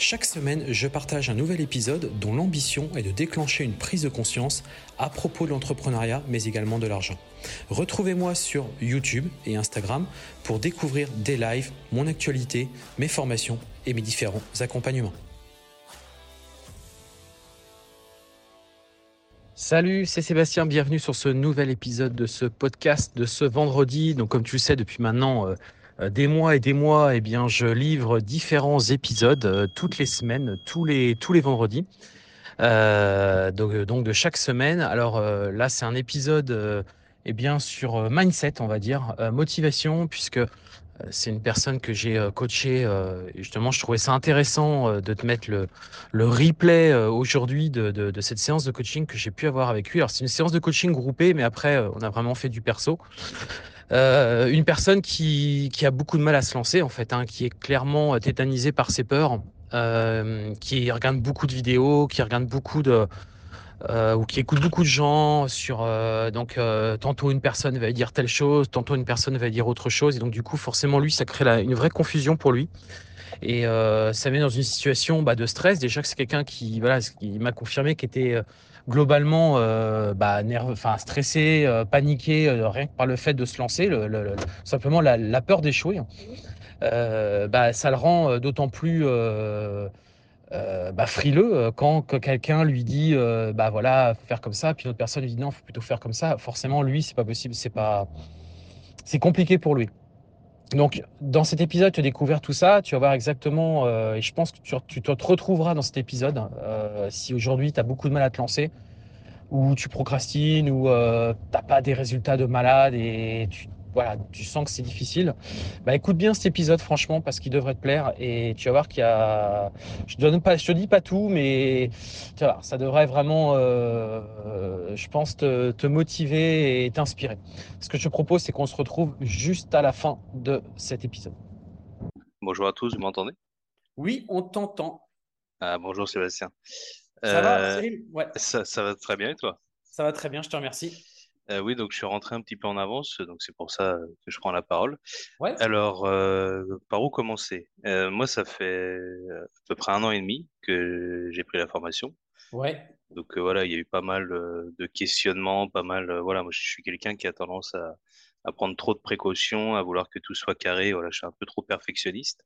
Chaque semaine, je partage un nouvel épisode dont l'ambition est de déclencher une prise de conscience à propos de l'entrepreneuriat, mais également de l'argent. Retrouvez-moi sur YouTube et Instagram pour découvrir des lives, mon actualité, mes formations et mes différents accompagnements. Salut, c'est Sébastien, bienvenue sur ce nouvel épisode de ce podcast de ce vendredi. Donc comme tu le sais depuis maintenant... Euh, des mois et des mois, eh bien, je livre différents épisodes euh, toutes les semaines, tous les, tous les vendredis. Euh, donc, donc, de chaque semaine. Alors là, c'est un épisode eh bien, sur mindset, on va dire, motivation, puisque c'est une personne que j'ai coachée. justement, je trouvais ça intéressant de te mettre le, le replay aujourd'hui de, de, de, cette séance de coaching que j'ai pu avoir avec lui. Alors, c'est une séance de coaching groupée, mais après, on a vraiment fait du perso. Euh, une personne qui, qui, a beaucoup de mal à se lancer, en fait, hein, qui est clairement tétanisée par ses peurs, euh, qui regarde beaucoup de vidéos, qui regarde beaucoup de. Euh, ou qui écoute beaucoup de gens sur euh, donc euh, tantôt une personne va dire telle chose, tantôt une personne va dire autre chose et donc du coup forcément lui ça crée une vraie confusion pour lui et ça met dans une situation bah, de stress déjà que c'est quelqu'un qui voilà qui m'a confirmé qu'il était globalement euh, bah, enfin, stressé, euh, paniqué, euh, rien que par le fait de se lancer, le, simplement la, peur d'échouer, bah, ça le rend d'autant plus bah, frileux quand quelqu'un lui dit bah voilà faire comme ça, puis une autre personne lui dit non, faut plutôt faire comme ça. Forcément, lui, c'est pas possible, c'est pas, c'est compliqué pour lui. Donc, dans cet épisode, tu as découvert tout ça. Tu vas voir exactement, euh, et je pense que tu, te retrouveras dans cet épisode. Euh, si aujourd'hui, tu as beaucoup de mal à te lancer, ou tu procrastines, ou euh, tu n'as pas des résultats de malade et tu voilà, tu sens que c'est difficile, bah écoute bien cet épisode franchement parce qu'il devrait te plaire et tu vas voir qu'il y a, je donne pas, je te dis pas tout, mais tu vas ça devrait vraiment, euh, je pense te, te motiver et t'inspirer. Ce que je te propose, c'est qu'on se retrouve juste à la fin de cet épisode. Bonjour à tous, vous m'entendez? Oui, on t'entend. Ah, bonjour Sébastien. Ça va, euh, ouais. ça, ça va très bien et toi? Ça va très bien, je te remercie. Euh, oui, donc je suis rentré un petit peu en avance, donc c'est pour ça que je prends la parole. Ouais. Alors, euh, par où commencer? Euh, Moi, ça fait à peu près un an et demi que j'ai pris la formation. Ouais. Donc voilà, il y a eu pas mal de questionnements, pas mal. voilà, moi, je suis quelqu'un qui a tendance à, à prendre trop de précautions, à vouloir que tout soit carré. Voilà, je suis un peu trop perfectionniste.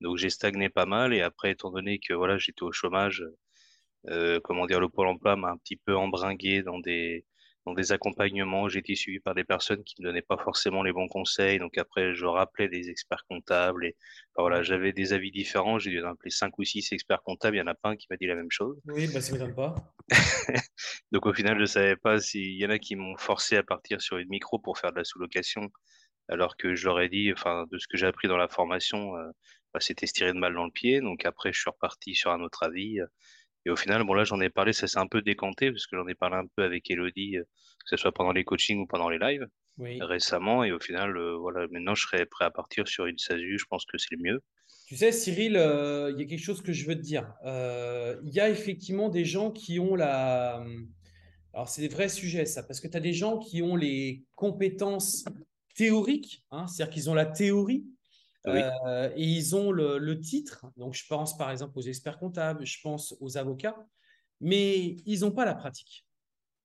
Donc j'ai stagné pas mal et après, étant donné que voilà, j'étais au chômage, comment dire, le pôle emploi m'a un petit peu embringué dans des dans des accompagnements, j'ai été suivi par des personnes qui ne donnaient pas forcément les bons conseils. Donc après, je rappelais des experts comptables et voilà, j'avais des avis différents. J'ai dû en appeler cinq ou six experts comptables. Il y en a pas un qui m'a dit la même chose. Oui, bah, ça m'étonne pas. Donc au final, je savais pas s'il y en a qui m'ont forcé à partir sur une micro pour faire de la sous-location, alors que je leur ai dit, enfin, de ce que j'ai appris dans la formation, euh, bah, c'était se tirer de mal dans le pied. Donc après, je suis reparti sur un autre avis. Et au final, bon là, j'en ai parlé, ça s'est un peu décanté parce que j'en ai parlé un peu avec Elodie, euh, que ce soit pendant les coachings ou pendant les lives récemment. Et au final, euh, voilà, maintenant, je serais prêt à partir sur une SASU. Je pense que c'est le mieux. Tu sais, Cyril, euh, il y a quelque chose que je veux te dire. Il y a effectivement des gens qui ont la. Alors, c'est des vrais sujets, ça, parce que tu as des gens qui ont les compétences théoriques, hein, c'est-à-dire qu'ils ont la théorie, euh, et ils ont le, titre. Donc, je pense par exemple aux experts comptables, je pense aux avocats, mais ils n'ont pas la pratique.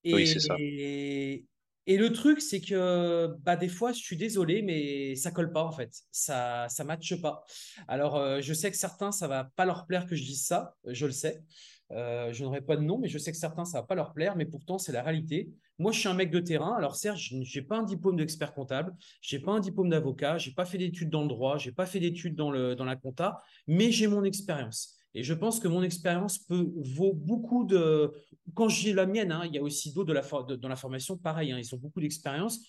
Et, oui, c'est ça. Et, le truc, c'est que bah, des fois, je suis désolé, mais ça colle pas en fait. Ça ne matche pas. Alors, euh, je sais que certains, ça va pas leur plaire que je dise ça, je le sais. Euh, je n'aurai pas de nom, mais je sais que certains, ça va pas leur plaire, mais pourtant, c'est la réalité. Moi, je suis un mec de terrain. Alors, certes, je n'ai pas un diplôme d'expert comptable, je n'ai pas un diplôme d'avocat, je n'ai pas fait d'études dans le droit, je n'ai pas fait d'études dans, la compta, mais j'ai mon expérience. Et je pense que mon expérience peut vaut beaucoup de. Quand j'ai la mienne, hein, il y a aussi d'autres dans la formation, pareil, hein, ils ont beaucoup d'expérience.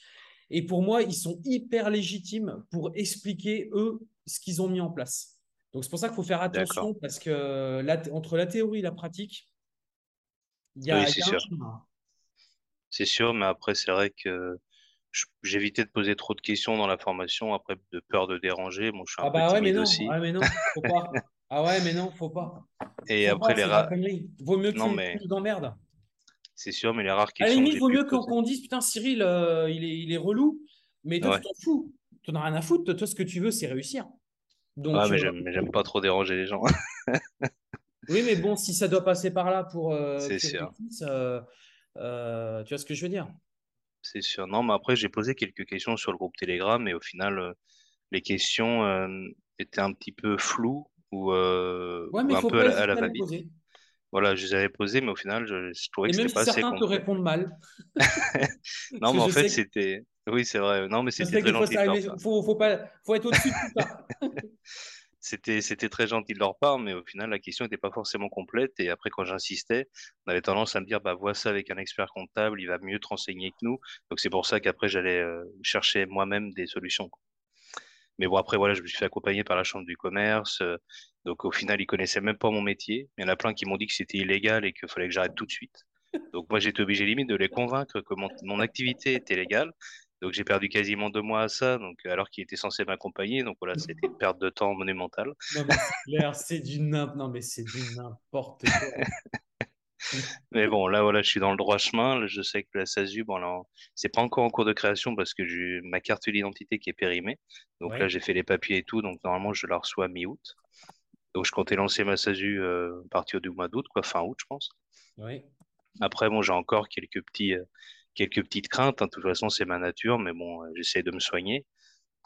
Et pour moi, ils sont hyper légitimes pour expliquer, eux, ce qu'ils ont mis en place. Donc, c'est pour ça qu'il faut faire attention parce que entre la théorie et la pratique, il y a, oui, c'est sûr. C'est sûr, mais après, c'est vrai que j'évitais de poser trop de questions dans la formation, après de peur de déranger. Bon, je suis un Ah peu bah ouais, mais non. aussi. Ah mais non, faut pas. Ah ouais, mais non, faut pas. Et Faut après, pas, les rares. Vaut mieux que non, tu mais d'emmerde. c'est sûr, mais les rares À la questions limite, vaut mieux qu'on dise, putain, Cyril, euh, il est, il est relou, mais toi, tu Ouais. t'en fous. Tu n'en as rien à foutre. Toi, ce que tu veux, c'est réussir. Donc, Ouais, mais j'aime, pas trop déranger les gens. oui, mais bon, si ça doit passer par là pour euh, C'est tu sûr. euh, euh, tu vois ce que je veux dire? C'est sûr. Non, mais après, j'ai posé quelques questions sur le groupe Telegram et au final, les questions étaient un petit peu floues ou, Ouais, mais ou il un peu à la, à va-vite. Voilà, je les avais posées, mais au final, je, je trouvais Et que c'était si pas assez certains te répondent mal, Non, mais en fait, que, c'était... Oui, c'est vrai. Non, mais c'était très gentil part. Faut, faut pas, faut être au-dessus de tout ça. C'était, très gentil de leur part, mais au final, la question n'était pas forcément complète. Et après, quand j'insistais, on avait tendance à me dire, bah, vois ça avec un expert comptable, il va mieux te renseigner que nous. Donc, c'est pour ça qu'après, j'allais euh, chercher moi-même des solutions. Mais bon, après, voilà, je me suis fait accompagner par la Chambre du commerce. euh, donc, au final, ils connaissaient même pas mon métier. Il y en a plein qui m'ont dit que c'était illégal et qu'il fallait que j'arrête tout de suite. Donc, moi, j'étais obligé limite de les convaincre que mon, mon activité était légale. Donc, j'ai perdu quasiment deux mois à ça, donc, alors qu'ils étaient censés m'accompagner. Donc, voilà, c'était une perte de temps monumentale. Non, mais c'est du n'importe, quoi. Mais bon, là, voilà, je suis dans le droit chemin. Là, Je sais que la SASU, bon, là, c'est pas encore en cours de création parce que j'ai ma carte d'identité qui est périmée. Donc là, j'ai fait les papiers et tout. Donc, normalement, je la reçois mi-août. Donc, je comptais lancer ma SASU euh, à partir du mois d'août, quoi, fin août, je pense. ouais. Après, bon, j'ai encore quelques petits, euh, quelques petites craintes. hein. De toute façon, c'est ma nature, mais bon, euh, j'essaie de me soigner.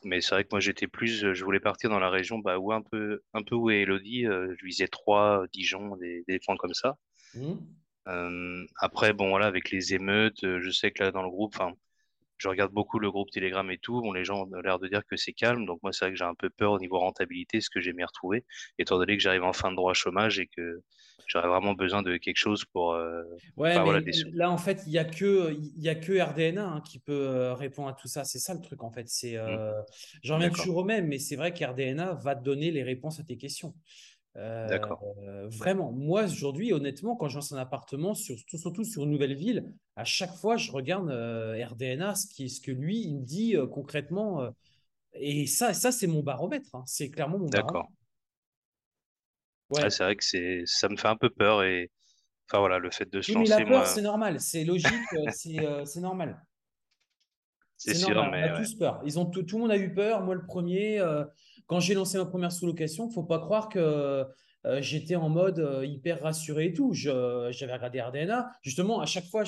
Mais c'est vrai que moi, j'étais plus, euh, je voulais partir dans la région, bah, où un peu, un peu où est Elodie. euh, je visais Troyes, Dijon, des, des points comme ça. Euh, après, bon, voilà, avec les émeutes, je sais que là, dans le groupe, enfin, je regarde beaucoup le groupe Telegram et tout. Bon, les gens ont l'air de dire que c'est calme. Donc, moi, c'est vrai que j'ai un peu peur au niveau rentabilité, ce que j'ai m'y retrouver, étant donné que j'arrive en fin de droit chômage et que j'aurais vraiment besoin de quelque chose pour, euh, Ouais, mais voilà, des sous. là, en fait, il n'y a que, y a que RDNA hein, qui peut euh, répondre à tout ça. C'est ça le truc, en fait. C'est, Hmm, euh, j'en reviens toujours au même, mais c'est vrai qu'RDNA va te donner les réponses à tes questions. Euh, d'accord, vraiment, moi, aujourd'hui, honnêtement, quand je lance un appartement, surtout, surtout sur une nouvelle ville, à chaque fois, je regarde euh, RDNA, ce, qui, ce que lui, il me dit euh, concrètement. euh, et ça, ça c'est mon baromètre. hein. C'est clairement mon baromètre. d'accord. Ouais, Ouais. c'est vrai que c'est, ça me fait un peu peur et, enfin, voilà, le fait de se Oui, mais la lancer, peur, moi, c'est normal. C'est logique. euh, C'est euh, normal. c'est sûr, normal, on a mais ouais, tous peur. Ils ont tout, tout le monde a eu peur. Moi, le premier, euh, quand j'ai lancé ma première sous-location, faut pas croire que euh, j'étais en mode euh, hyper rassuré et tout. J'avais regardé RDNA. Justement, à chaque fois,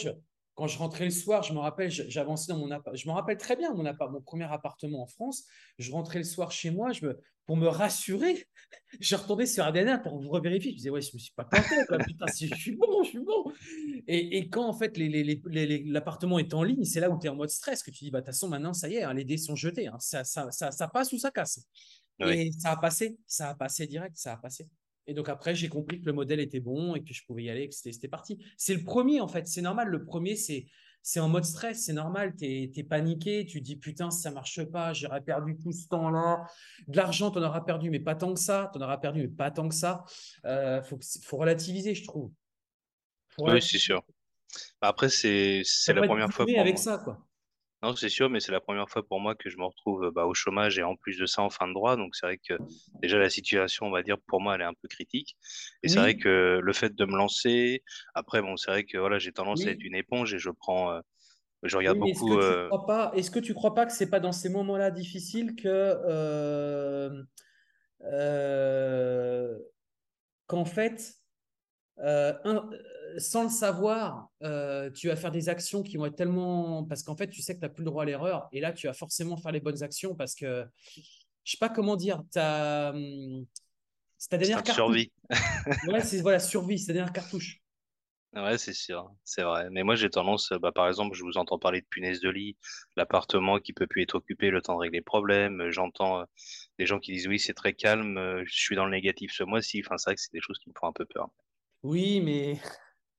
quand je rentrais le soir, je me rappelle, j'avançais dans mon appart. Je me rappelle très bien mon mon premier appartement en France. Je rentrais le soir chez moi, pour me rassurer, je retournais sur RDNA pour vous revérifier. Je disais, ouais, je me suis pas planté, quoi. Putain, si je suis bon, je suis bon. Et, quand en fait l'appartement est en ligne, c'est là où tu es en mode stress, que tu dis, bah, de toute façon, maintenant, ça y est, hein, les dés sont jetés. hein. Ça passe ou ça casse. Oui, Et ça a passé, ça a passé direct, ça a passé. Et donc après, j'ai compris que le modèle était bon et que je pouvais y aller, que c'était parti. C'est le premier, en fait, c'est normal. Le premier, c'est c'est en mode stress, c'est normal. Tu es, paniqué, tu dis, putain, si ça marche pas, j'aurais perdu tout ce temps-là. De l'argent, tu en auras perdu, mais pas tant que ça. Tu en auras perdu, mais pas tant que ça. Euh, faut, faut relativiser, je trouve. Oui, c'est sûr. Après, c'est, la première fois pour avec moi. ça, quoi. Non, c'est sûr, mais c'est la première fois pour moi que je me retrouve bah, au chômage et en plus de ça en fin de droit. Donc c'est vrai que déjà la situation, on va dire, pour moi, elle est un peu critique. Et c'est vrai que le fait de me lancer, après, bon, c'est vrai que voilà, j'ai tendance à être une éponge et je prends, euh, je regarde oui, est-ce que beaucoup. tu euh, crois pas, est-ce que tu crois pas que c'est pas dans ces moments-là difficiles que euh, euh, qu'en fait, euh, un- euh, sans le savoir, euh, tu vas faire des actions qui vont être tellement parce qu'en fait, tu sais que tu n'as plus le droit à l'erreur et là, tu vas forcément faire les bonnes actions parce que je sais pas comment dire, hum, c'est ta dernière cartouche. survie. Ouais, c'est voilà, survie, c'est ta dernière cartouche. Ouais, c'est sûr, c'est vrai. Mais moi, j'ai tendance, bah, par exemple, je vous entends parler de punaise de lit, l'appartement qui peut plus être occupé, le temps de régler les problèmes. Euh, J'entends euh, des gens qui disent oui, c'est très calme, euh, je suis dans le négatif ce mois-ci. Enfin, c'est vrai que c'est des choses qui me font un peu peur. Oui, mais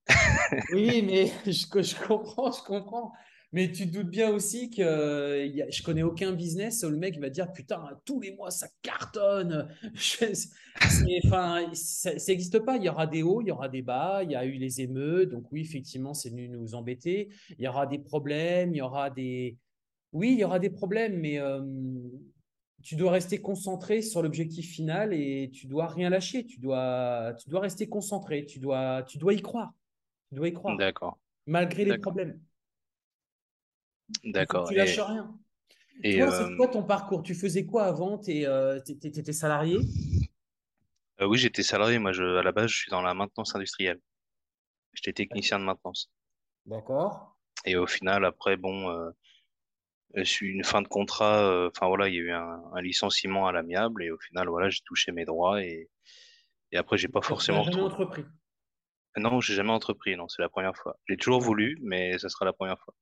Oui, mais je, co- je comprends, je comprends. Mais tu te doutes bien aussi que euh, y a- je connais aucun business où le mec va dire putain tous les mois ça cartonne. Je- Enfin, ça n'existe pas. Il y aura des hauts, il y aura des bas. Il y a eu les émeutes, donc oui effectivement c'est venu nous embêter. Il y aura des problèmes, il y aura des Oui, il y aura des problèmes, mais euh, tu dois rester concentré sur l'objectif final et tu dois rien lâcher. Tu dois, tu dois rester concentré. Tu dois, tu dois y croire. Tu dois y croire, D'accord, malgré les problèmes. D'accord. tu lâches Et, rien. et Toi, c'est euh, quoi ton parcours? Tu faisais quoi avant? Tu étais salarié? euh, oui, j'étais salarié. Moi, je, à la base, je suis dans la maintenance industrielle. J'étais technicien de maintenance. D'accord. Et au final, après, bon, euh, je suis une fin de contrat. euh, Enfin voilà, il y a eu un, un licenciement à l'amiable et au final, voilà, j'ai touché mes droits et, et après, j'ai pas Tu n'as forcément jamais entrepris. Non, j'ai jamais entrepris. Non, c'est la première fois. J'ai toujours voulu, mais ça sera la première fois.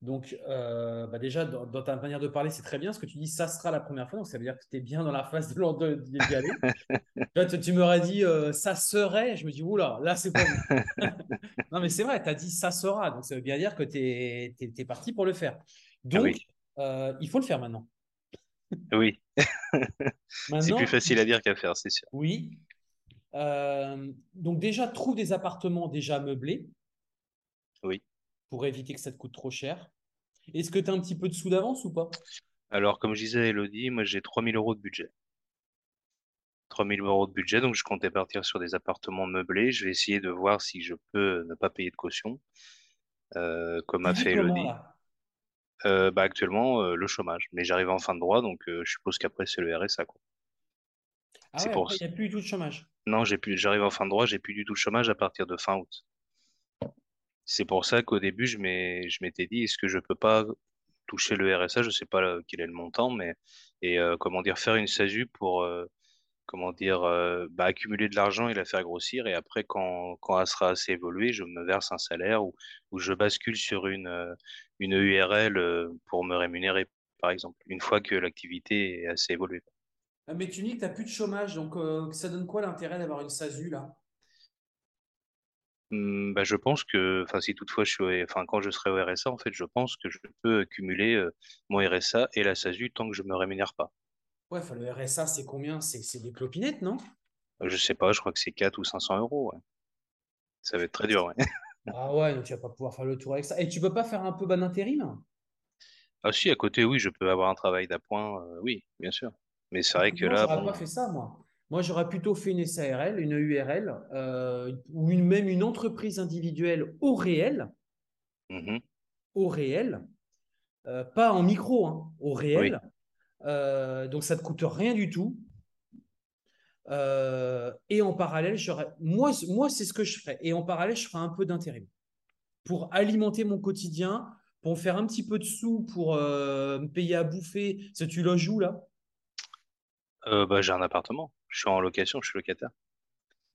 Donc, euh, bah déjà, dans, dans ta manière de parler, c'est très bien. Ce que tu dis, ça sera la première fois. Donc, ça veut dire que tu es bien dans la phase de de- d'y aller. Là, tu, tu m'aurais dit, euh, ça serait. Je me dis, oula, là, c'est pas bon. Non, mais c'est vrai, tu as dit, ça sera. Donc, ça veut bien dire que tu es, parti pour le faire. Ah Donc, oui, euh, il faut le faire maintenant. oui. C'est plus facile à dire qu'à faire, c'est sûr. oui. Euh, donc, déjà, trouve des appartements déjà meublés Oui. pour éviter que ça te coûte trop cher. Est-ce que tu as un petit peu de sous d'avance ou pas? Alors, comme je disais à Elodie, moi, j'ai 3000 euros de budget. 3000 euros de budget, donc je comptais partir sur des appartements meublés. Je vais essayer de voir si je peux ne pas payer de caution, euh, comme a fait Elodie. Euh, bah, actuellement, euh, le chômage. Mais j'arrive en fin de droit, donc je suppose qu'après, c'est le RSA, quoi. Ah C'est ouais, pour... il n'y a plus du tout de chômage. Non, j'ai plus... j'arrive en fin de droit, j'ai plus du tout de chômage à partir de fin août. C'est pour ça qu'au début, je m'étais dit, est-ce que je peux pas toucher le RSA? Je sais pas euh, quel est le montant, mais... Et euh, comment dire, faire une SASU pour... euh, comment dire, euh, bah, accumuler de l'argent et la faire grossir. Et après, quand, quand elle sera assez évoluée, je me verse un salaire ou, ou je bascule sur une, une URL euh, pour me rémunérer, par exemple, une fois que l'activité est assez évoluée. Ah, Mais tu dis que tu n'as plus de chômage, donc euh, ça donne quoi l'intérêt d'avoir une SASU là? Hum, bah, je pense que, enfin, si toutefois je suis, enfin, quand je serai au RSA, en fait, je pense que je peux cumuler euh, mon RSA et la SASU tant que je me rémunère pas. Ouais, enfin, le RSA, c'est combien? C'est des clopinettes, non? Je sais pas, je crois que c'est 4 ou 500 euros. ouais. Ça va être très dur. ouais. Ah ouais, donc tu vas pas pouvoir faire le tour avec ça. Et tu peux pas faire un peu d'intérim? Ah si, à côté, oui, je peux avoir un travail d'appoint, euh, oui, bien sûr. Mais c'est vrai que Moi, là, j'aurais pas fait ça, moi. Moi, j'aurais plutôt fait une SARL, une URL, euh, ou une, même une entreprise individuelle au réel, mhm. au réel, euh, pas en micro, hein, au Oui, réel. Euh, donc, ça ne te coûte rien du tout. Et en parallèle, moi, moi, c'est ce que je ferais. Et en parallèle, je ferais un peu d'intérim pour alimenter mon quotidien, pour faire un petit peu de sous, pour me payer à bouffer. Si tu loges où là? Euh, bah, j'ai un appartement. Je suis en location, je suis locataire.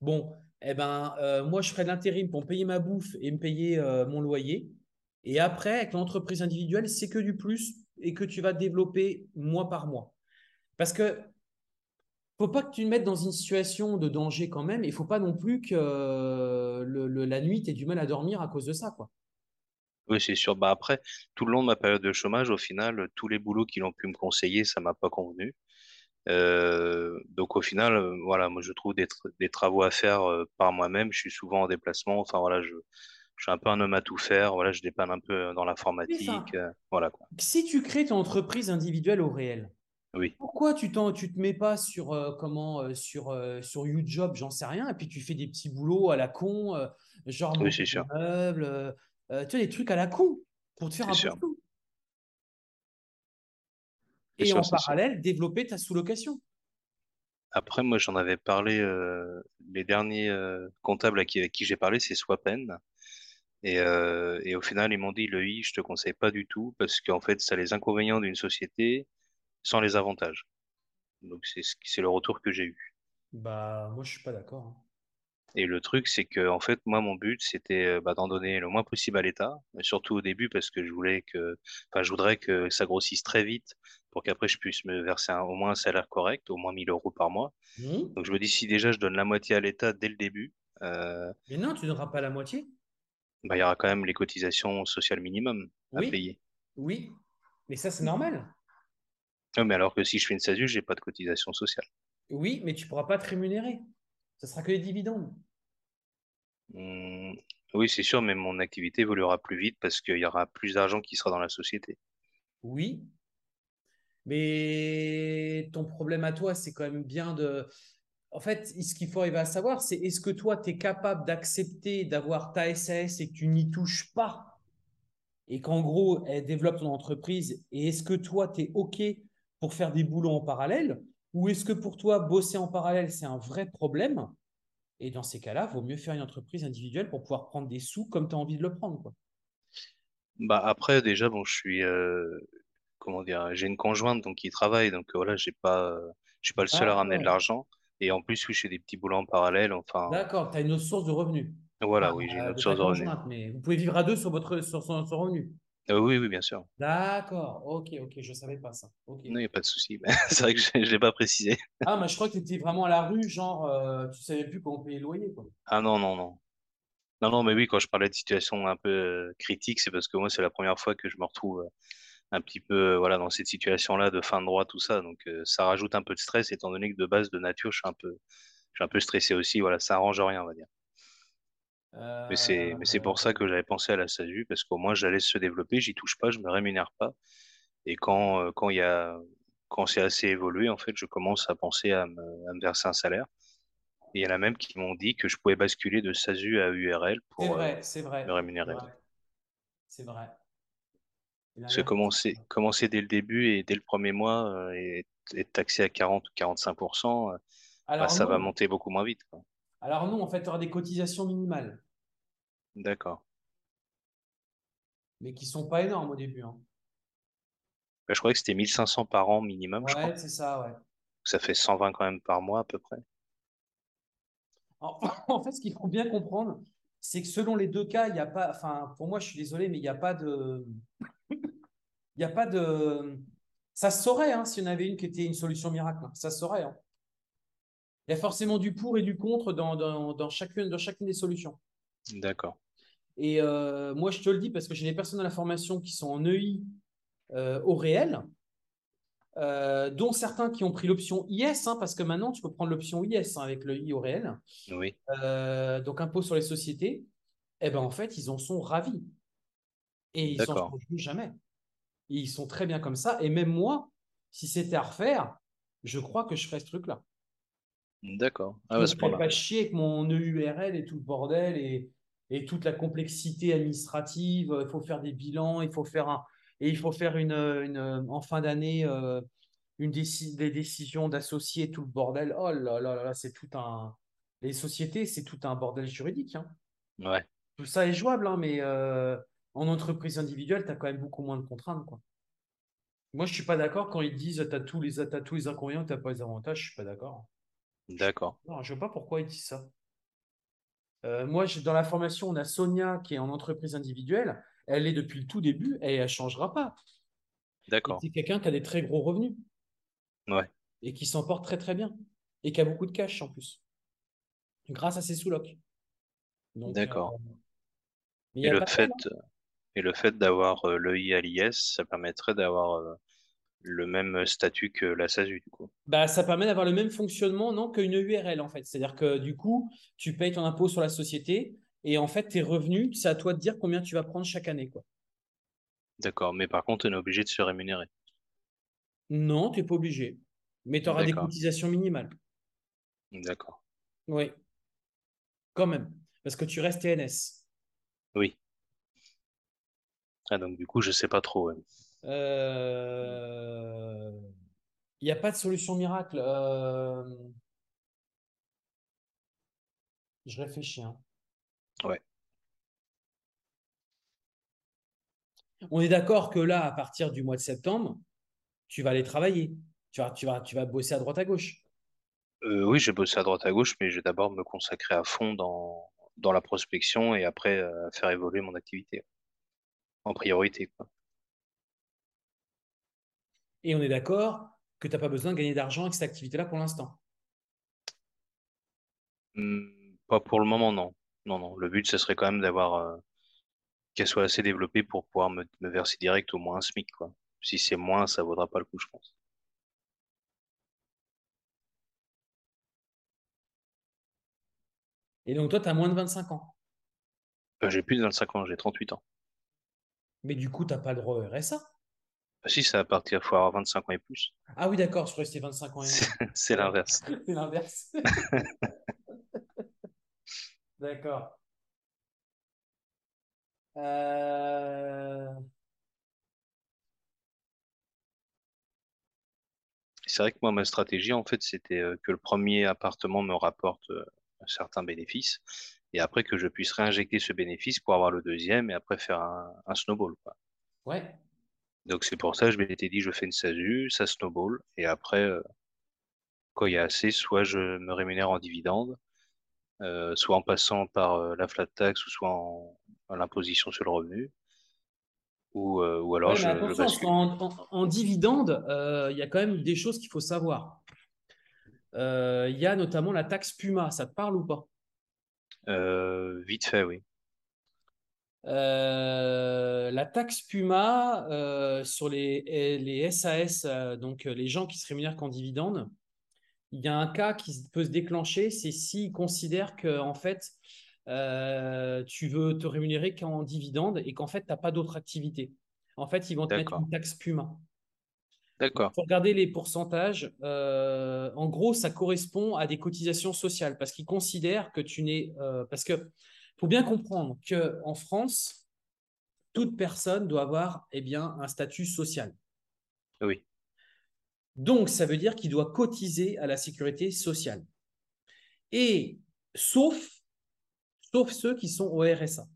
Bon, eh ben, euh, moi, je ferais de l'intérim pour me payer ma bouffe et me payer euh, mon loyer. Et après, avec l'entreprise individuelle, c'est que du plus et que tu vas développer mois par mois. Parce que faut pas que tu te mettes dans une situation de danger quand même. Il faut pas non plus que le- le- la nuit, tu aies du mal à dormir à cause de ça, quoi. Oui, c'est sûr. Bah, après, tout le long de ma période de chômage, au final, tous les boulots qu'ils ont pu me conseiller, ça m'a pas convenu. Euh, donc au final, euh, voilà, moi je trouve des, tra- des travaux à faire euh, par moi-même. Je suis souvent en déplacement. Enfin voilà, je, je suis un peu un homme à tout faire. Voilà, je dépanne un peu dans l'informatique. voilà quoi. si tu crées ton entreprise individuelle au réel, Oui, pourquoi tu t'en, tu te mets pas sur euh, comment euh, sur euh, sur YouJob, j'en sais rien, et puis tu fais des petits boulots à la con, genre oui, meubles, tu vois des trucs à la con pour te faire un peu sûr, c'est Et sûr, en sûr. parallèle, développer ta sous-location. Après, moi j'en avais parlé. euh, les derniers euh, comptables à qui, avec qui j'ai parlé, c'est Swapen. Et, euh, et au final, ils m'ont dit, le I, je te conseille pas du tout parce qu'en fait, ça a les inconvénients d'une société sans les avantages. Donc c'est le retour que j'ai eu. Bah, moi, je suis pas d'accord. Et le truc, c'est que en fait, moi, mon but, c'était euh, bah, d'en donner le moins possible à l'État, surtout au début parce que je voulais que, enfin, je voudrais que ça grossisse très vite pour qu'après je puisse me verser un- au moins un salaire correct, au moins 1000 euros par mois. Hmm. Donc je me dis, si déjà je donne la moitié à l'État dès le début, euh, Mais non, tu ne donneras pas la moitié. bah, il y aura quand même les cotisations sociales minimum à payer. oui. Mais ça, c'est normal. Ouais, mais alors que si je fais une SASU, j'ai pas de cotisation sociale. Oui, mais tu pourras pas te rémunérer. Ce sera que les dividendes. Hum, oui, c'est sûr, mais mon activité évoluera plus vite parce qu'il y aura plus d'argent qui sera dans la société. Oui. Mais ton problème à toi, c'est quand même bien de. En fait, ce qu'il faut arriver à savoir, c'est est-ce que toi, tu es capable d'accepter d'avoir ta SAS et que tu n'y touches pas? Et qu'en gros, elle développe ton entreprise et est-ce que toi, tu es OK pour faire des boulots en parallèle? Ou est-ce que pour toi, bosser en parallèle, c'est un vrai problème? Et dans ces cas-là, il vaut mieux faire une entreprise individuelle pour pouvoir prendre des sous comme tu as envie de le prendre. Quoi. Bah après déjà bon je suis euh, comment dire j'ai une conjointe donc qui travaille donc euh, voilà j'ai pas euh, je suis pas le seul à ramener de l'argent et en plus oui je fais des petits boulots en parallèle enfin D'accord, tu as une autre source de revenus. voilà oui j'ai une autre source de revenus. mais vous pouvez vivre à deux sur votre sur son, son revenu. Euh, oui oui bien sûr D'accord, ok, ok, je savais pas ça. Ok. non il n'y a pas de souci c'est vrai que je je l'ai pas précisé Ah, mais je crois que tu étais vraiment à la rue, genre, euh, tu savais plus comment payer le loyer, quoi. ah non non non non non mais oui quand je parlais de situation un peu euh, critique c'est parce que moi c'est la première fois que je me retrouve euh, un petit peu euh, voilà dans cette situation-là de fin de droit tout ça donc euh, ça rajoute un peu de stress étant donné que de base de nature je suis un peu je suis un peu stressé aussi voilà ça arrange rien on va dire mais c'est mais c'est pour ça Euh, que j'avais pensé à la SASU parce qu'au moins j'allais se développer j'y touche pas je me rémunère pas. Et quand euh, quand y a quand c'est assez évolué en fait je commence à penser à me, à me verser un salaire. Et il y en a même qui m'ont dit que je pouvais basculer de SASU à URL pour euh, vrai, c'est vrai, me rémunérer. c'est vrai. Parce que commencer commencer dès le début et dès le premier mois euh, et être taxé à 40 ou 45%, euh, bah, Alors ça va monter beaucoup moins vite, quoi. alors non, en fait, tu auras des cotisations minimales, D'accord. mais qui sont pas énormes au début. hein. Bah, je croyais que c'était 1500 par an minimum, je crois. Ouais, c'est ça, ouais. Ça fait 120 quand même par mois à peu près. En, en fait, ce qu'il faut bien comprendre, c'est que selon les deux cas, il n'y a pas, enfin, pour moi, je suis désolé, mais il n'y a pas de, il n'y a pas de, ça se saurait, hein, s'il y en avait une qui était une solution miracle, hein. ça se saurait, hein. Il y a forcément du pour et du contre dans, dans, dans chacune, dans chacune des solutions. D'accord. Et euh, moi, je te le dis parce que j'ai des personnes dans la formation qui sont en EI euh, au réel, euh, dont certains qui ont pris l'option IS, hein, parce que maintenant, tu peux prendre l'option IS hein, avec le I au réel, Oui. donc impôt sur les sociétés. Eh ben, en fait, ils en sont ravis. Et ils s'en changeront jamais. Et ils sont très bien comme ça. Et même moi, si c'était à refaire, je crois que je ferais ce truc-là. D'accord. Ah Je à ce ferais point-là. pas chier avec mon EURL et tout le bordel et, et toute la complexité administrative. Il faut faire des bilans, il faut faire un, et il faut faire une, une en fin d'année euh, une déci- des décisions d'associés, tout le bordel. Oh là là là là, c'est tout un. Les sociétés, c'est tout un bordel juridique. hein. Ouais. Tout ça est jouable, hein, mais euh, en entreprise individuelle, tu as quand même beaucoup moins de contraintes. Quoi. Moi, je suis pas d'accord quand ils disent tu as tous les, t'as tous les inconvénients, tu n'as pas les avantages. Je suis pas d'accord. D'accord. Je ne sais pas pourquoi ils disent ça. Euh, moi, dans la formation, on a Sonia qui est en entreprise individuelle. Elle est depuis le tout début et elle ne changera pas. D'accord. c'est quelqu'un qui a des très gros revenus Ouais. et qui s'en porte très très bien et qui a beaucoup de cash en plus, grâce à ses sous-locs. D'accord. euh, Et le fait, mal, et le fait d'avoir euh, l'EI à l'IS, ça permettrait d'avoir le même statut que la SASU, du coup. Bah, ça permet d'avoir le même fonctionnement non, qu'une URL en fait. C'est-à-dire que du coup, tu payes ton impôt sur la société et en fait, tes revenus, c'est à toi de dire combien tu vas prendre chaque année. Quoi. D'accord. Mais par contre, on est obligé de se rémunérer. Non, tu n'es pas obligé. Mais tu auras des cotisations minimales. D'accord. Oui, quand même. Parce que tu restes TNS. Oui. Ah, donc du coup, je sais pas trop. Euh, Il n'y a pas de solution miracle. Euh, Je réfléchis. hein. Ouais. On est d'accord que là, à partir du mois de septembre, tu vas aller travailler. Tu vas, tu vas, tu vas bosser à droite à gauche. Euh, oui, j'ai bossé à droite à gauche, mais je vais d'abord me consacrer à fond dans, dans la prospection et après euh, faire évoluer mon activité en priorité, quoi. Et on est d'accord que tu n'as pas besoin de gagner d'argent avec cette activité-là pour l'instant. Hmm, pas pour le moment, non. Non, non. Le but, ce serait quand même d'avoir euh, qu'elle soit assez développée pour pouvoir me, me verser direct au moins un SMIC, quoi. Si c'est moins, ça vaudra pas le coup, je pense. Et donc, toi, tu as moins de 25 ans. Euh, j'ai plus de 25 ans, j'ai 38 ans. Mais du coup, tu n'as pas le droit au RSA. Ah si, c'est à partir, il faut avoir 25 ans et plus. Ah oui, d'accord, je croyais que c'était 25 ans et C'est moins. c'est l'inverse. c'est l'inverse. D'accord. Euh, C'est vrai que moi, ma stratégie, en fait, c'était euh, que le premier appartement me rapporte euh, un certain bénéfice et après que je puisse réinjecter ce bénéfice pour avoir le deuxième et après faire un, un snowball, quoi. Ouais, Donc c'est pour ça que je m'étais dit, je fais une SASU, ça snowball et après, euh, quand il y a assez, soit je me rémunère en dividende, euh, soit en passant par euh, la flat tax ou soit en, en l'imposition sur le revenu ou, ou alors ouais, je, je qu'en en, en dividende, il y a quand même des choses qu'il faut savoir. Il y a notamment la taxe Puma, ça te parle ou pas? Vite fait, oui. Euh, la taxe Puma euh, sur les, les SAS, euh, donc les gens qui se rémunèrent qu'en dividende, il y a un cas qui peut se déclencher, c'est s'ils considèrent que en fait, tu veux te rémunérer qu'en dividende et qu'en fait, tu n'as pas d'autre activité. En fait, ils vont te mettre une taxe Puma. D'accord. faut regarder les pourcentages. En gros, ça correspond à des cotisations sociales parce qu'ils considèrent que tu n'es. parce que faut bien comprendre qu'en France, toute personne doit avoir eh bien, un statut social. Oui. Donc, ça veut dire qu'il doit cotiser à la sécurité sociale. Et sauf, sauf ceux qui sont au RSA.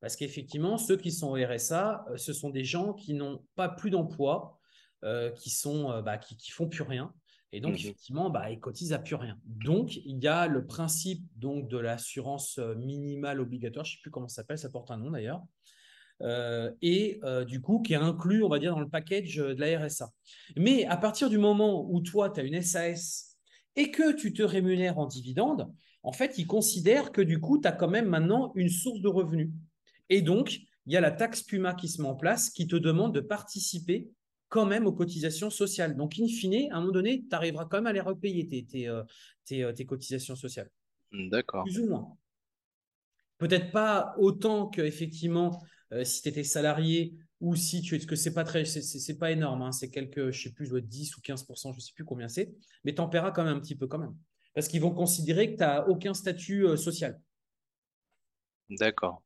Parce qu'effectivement, ceux qui sont au RSA, euh, ce sont des gens qui n'ont pas plus d'emploi, euh, qui sont, euh, bah, qui, qui font plus rien. Et donc, Mhm. effectivement, bah, ils cotisent à plus rien. Donc, il y a le principe donc, de l'assurance euh, minimale obligatoire, je ne sais plus comment ça s'appelle, ça porte un nom d'ailleurs, euh, et euh, du coup, qui est inclus, on va dire, dans le package de la RSA. Mais à partir du moment où toi, tu as une SAS et que tu te rémunères en dividende, en fait, ils considèrent que du coup, tu as quand même maintenant une source de revenus. Et donc, il y a la taxe Puma qui se met en place qui te demande de participer quand même aux cotisations sociales. Donc, in fine, à un moment donné, tu arriveras quand même à les repayer, tes, tes, euh, tes, euh, tes cotisations sociales. D'accord. Plus ou moins. Peut-être pas autant que effectivement euh, si tu étais salarié ou si tu es parce que c'est pas très c'est- pas énorme hein, c'est quelques je sais plus je dois être 10 ou 15% je sais plus combien c'est mais tu en paieras quand même un petit peu quand même parce qu'ils vont considérer que tu n'as aucun statut euh, social. D'accord.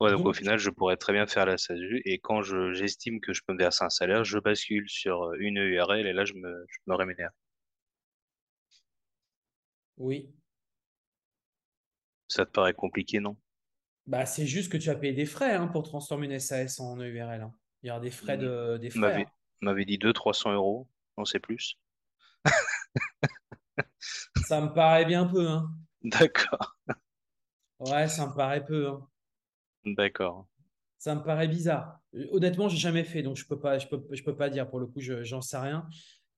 Ouais, donc au final, je pourrais très bien faire la SASU et quand je j'estime que je peux me verser un salaire, je bascule sur euh, une URL et là, je me, je me rémunère. oui, Ça te paraît compliqué, non? bah c'est juste que tu as payé des frais hein, pour transformer une SAS en EURL. hein. Il y aura des frais Mm. de des frais. m'avait hein. m'avait dit 200-300 euros, non, c'est plus. Ça me paraît bien peu hein. D'accord, Ouais, ça me paraît peu. D'accord. Ça me paraît bizarre. Euh, Honnêtement, j'ai jamais fait, donc je peux pas, je peux, je peux pas dire pour le coup, je, j'en sais rien.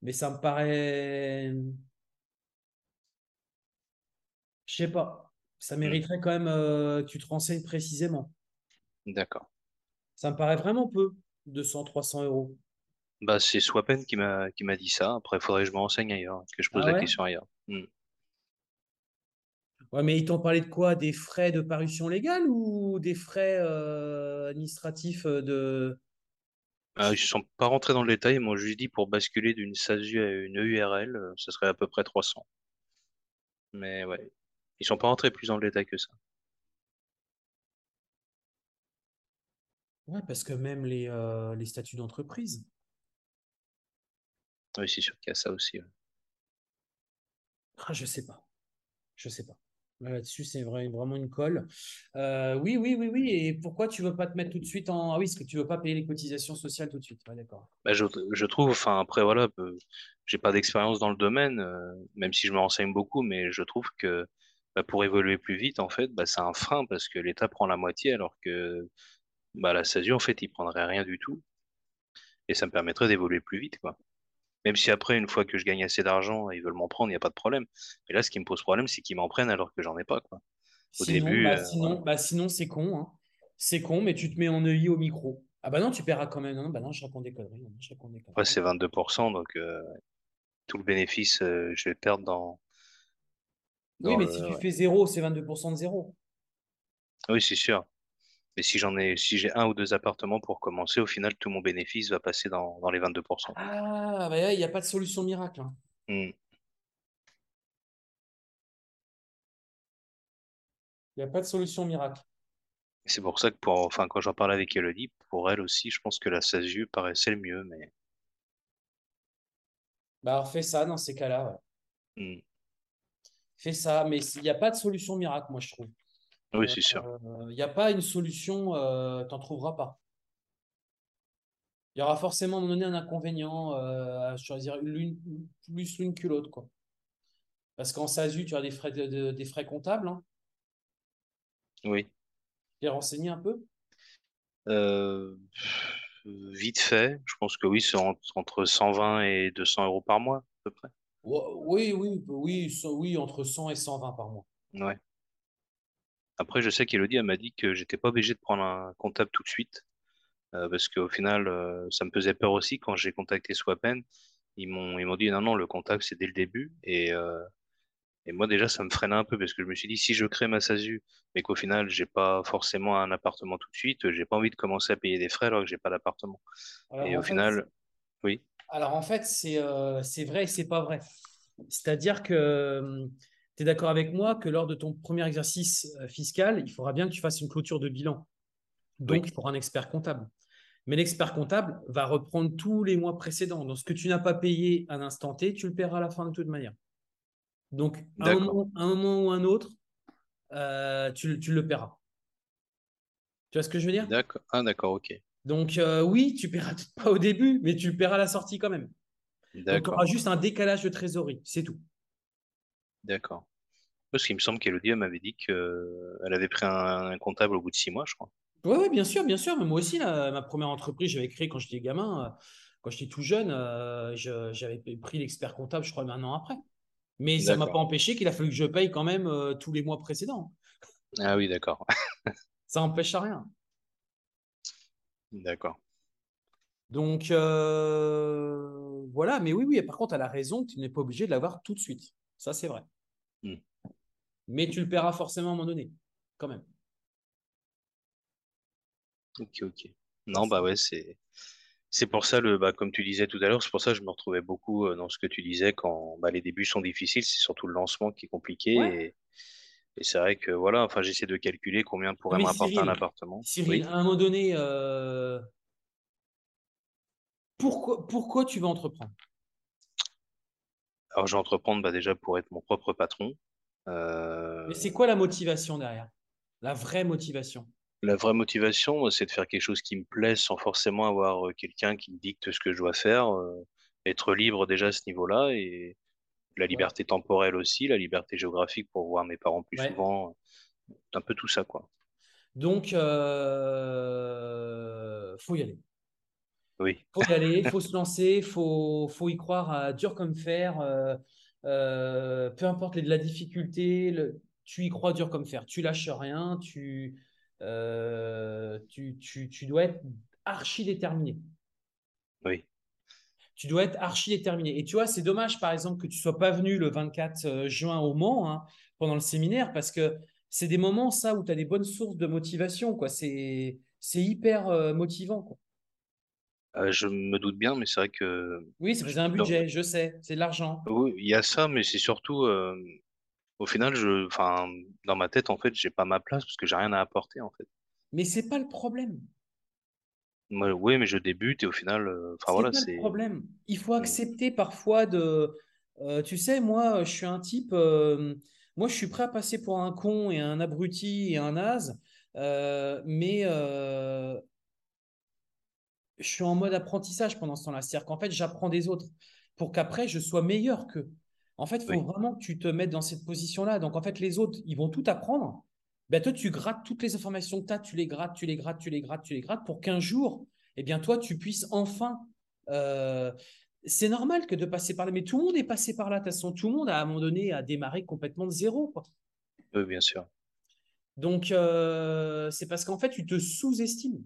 Mais ça me paraît, je sais pas. Ça Mm. mériterait quand même euh, que tu te renseignes précisément. D'accord. Ça me paraît vraiment peu, 200, 300 euros. Bah, c'est Swapen qui m'a qui m'a dit ça. Après, il faudrait que je me renseigne ailleurs, que je pose Ah la question ailleurs. Mm. Ouais, mais ils t'ont parlé de quoi? Des frais de parution légale ou des frais euh, administratifs euh, de... Ah, ils ne sont pas rentrés dans le détail, ils m'ont juste dit pour basculer d'une SASU à une EURL, euh, ce serait à peu près 300. Mais ouais, ils sont pas rentrés plus dans le détail que ça. Ouais, parce que même les, euh, les statuts d'entreprise. Oui, c'est sûr qu'il y a ça aussi. ouais. Ah, je sais pas. Je sais pas. Là-dessus, c'est vrai, vraiment une colle. Euh, oui, oui, oui, oui. Et pourquoi tu veux pas te mettre tout de suite en... Ah oui, parce que tu veux pas payer les cotisations sociales tout de suite. Bah, je, trouve, enfin après voilà, euh, j'ai pas d'expérience dans le domaine, euh, même si je me renseigne beaucoup, mais je trouve que bah, pour évoluer plus vite, en fait, bah, c'est un frein parce que l'État prend la moitié alors que la SASU, en fait, il prendrait rien du tout et ça me permettrait d'évoluer plus vite, quoi. Même si après, une fois que je gagne assez d'argent, ils veulent m'en prendre, il n'y a pas de problème. Mais là, ce qui me pose problème, c'est qu'ils m'en prennent alors que j'en ai pas, quoi. Au Sinon, début, bah euh, voilà. bah sinon c'est con. hein. C'est con, mais tu te mets en EI au micro. Ah bah non, tu paieras quand même. Non, bah non, je raconte des conneries. Après, conneries. c'est 22%, donc euh, tout le bénéfice, euh, je vais le perdre dans, Oui, mais le. si tu ouais. fais zéro, c'est 22% de zéro. Oui, c'est sûr. Et si j'en ai, si j'ai un ou deux appartements pour commencer, au final, tout mon bénéfice va passer dans, dans les 22%. Ah, bah il n'y a pas de solution miracle. hein. Hmm. Il n'y a pas de solution miracle. C'est pour ça que pour, enfin, quand j'en parlais avec Elodie, pour elle aussi, je pense que la SASU paraissait le mieux, mais Bah alors fais ça dans ces cas-là. ouais. hmm. Fais ça, mais il n'y a pas de solution miracle, moi je trouve. Oui, c'est sûr. Euh, Il n'y a pas une solution, euh, t'en trouveras pas. Il y aura forcément à un moment donné un inconvénient euh, à choisir l'une plus l'une que l'autre, quoi. Parce qu'en SASU, tu as des frais, de- de- des frais comptables, hein. Oui. T'es renseigné un peu? Euh, vite fait, je pense que oui, c'est en- entre 120 et 200 euros par mois, à peu près. Ou- Oui, oui, oui, oui, entre 100 et 120 par mois. Ouais. Après, je sais qu'Elodie, elle m'a dit que j'étais pas obligé de prendre un comptable tout de suite, euh, parce qu'au final, euh, ça me faisait peur aussi quand j'ai contacté Swapen. Ils m'ont, ils m'ont dit non, non, le contact c'est dès le début. Et, euh, et moi déjà, ça me freinait un peu parce que je me suis dit si je crée ma SASU, mais qu'au final, j'ai pas forcément un appartement tout de suite, j'ai pas envie de commencer à payer des frais alors que j'ai pas d'appartement. Et au fait, final, oui, alors, en fait, c'est euh, c'est vrai et c'est pas vrai. C'est-à-dire que tu es d'accord avec moi que lors de ton premier exercice euh, fiscal, il faudra bien que tu fasses une clôture de bilan. Donc, il faudra un expert comptable. Mais l'expert comptable va reprendre tous les mois précédents. Donc, ce que tu n'as pas payé à l'instant T, tu le paieras à la fin de toute manière. Donc, à un D'accord. moment, à un moment ou un autre, euh, tu, le- tu le paieras. Tu vois ce que je veux dire? d'accord, ah d'accord, ok, Donc, euh, oui, tu paieras peut-être pas au début, mais tu le paieras à la sortie quand même. Donc, tu d'accord, auras juste un décalage de trésorerie, c'est tout. D'accord. Parce qu'il me semble qu'Elodie m'avait dit qu'elle avait pris un, un comptable au bout de six mois, je crois. Oui, ouais, bien sûr, bien sûr. Mais moi aussi, là, ma première entreprise, j'avais créé quand j'étais gamin, euh, quand j'étais tout jeune, euh, je- j'avais pris l'expert comptable, je crois, un an après. Mais ça ne m'a pas empêché qu'il a fallu que je paye quand même euh, tous les mois précédents. Ah oui, d'accord, Ça n'empêche à rien. d'accord. Donc, euh, voilà. Mais oui, oui, par contre, elle a raison, tu n'es pas obligé de l'avoir tout de suite. Ça, c'est vrai. Hmm. Mais tu le paieras forcément à un moment donné, quand même. Ok, ok. Non, bah ouais, c'est c'est pour ça le bah comme tu disais tout à l'heure, c'est pour ça que je me retrouvais beaucoup euh, dans ce que tu disais quand bah, les débuts sont difficiles, c'est surtout le lancement qui est compliqué Ouais. et, et c'est vrai que voilà, enfin j'essaie de calculer combien pourrait me rapporter un appartement. Cyril, Oui. à un moment donné, euh, pourquoi, pourquoi tu veux entreprendre? Alors je vais entreprendre bah, déjà pour être mon propre patron. Euh, Mais c'est quoi la motivation derrière? La vraie motivation? la vraie motivation, moi, c'est de faire quelque chose qui me plaît sans forcément avoir euh, quelqu'un qui me dicte ce que je dois faire, euh, être libre déjà à ce niveau-là et la Ouais. liberté temporelle aussi, la liberté géographique pour voir mes parents plus Ouais. souvent, un peu tout ça, quoi. Donc, euh, faut y aller. Oui, Faut y aller, faut se lancer, faut, faut y croire à dur comme fer. euh, euh, peu importe la difficulté, le- tu y crois dur comme fer. Tu lâches rien, tu, euh, tu, tu, tu dois être archi déterminé. oui, Tu dois être archi déterminé. Et tu vois, c'est dommage, par exemple, que tu sois pas venu le 24 juin au Mans hein, pendant le séminaire, parce que c'est des moments, ça, où tu as des bonnes sources de motivation. quoi. C'est, c'est hyper euh, motivant. quoi. Euh, je me doute bien, mais c'est vrai que Oui, ça faisait un budget, je sais, c'est de l'argent. oui, il y a ça, mais c'est surtout, euh, au final, je, enfin, dans ma tête, en fait, j'ai pas ma place parce que j'ai rien à apporter, en fait. Mais c'est pas le problème. Moi, oui, mais je débute et au final, euh, enfin C'est voilà, pas le problème. Il faut accepter parfois de. euh, tu sais, moi, je suis un type. euh, moi, je suis prêt à passer pour un con et un abruti et un naze, euh, mais euh, je suis en mode apprentissage pendant ce temps-là. C'est-à-dire qu'en fait, j'apprends des autres pour qu'après, je sois meilleur qu'eux. En fait, il faut oui, vraiment que tu te mettes dans cette position-là. Donc, en fait, les autres, ils vont tout apprendre. Ben, toi, tu grattes toutes les informations que tu as, tu les grattes, tu les grattes, tu les grattes, tu les grattes pour qu'un jour, eh bien, toi, tu puisses enfin. euh, c'est normal que de passer par là, mais tout le monde est passé par là. De toute façon, tout le monde, à un moment donné, a démarré complètement de zéro. quoi. oui, bien sûr, Donc, euh, c'est parce qu'en fait, tu te sous-estimes.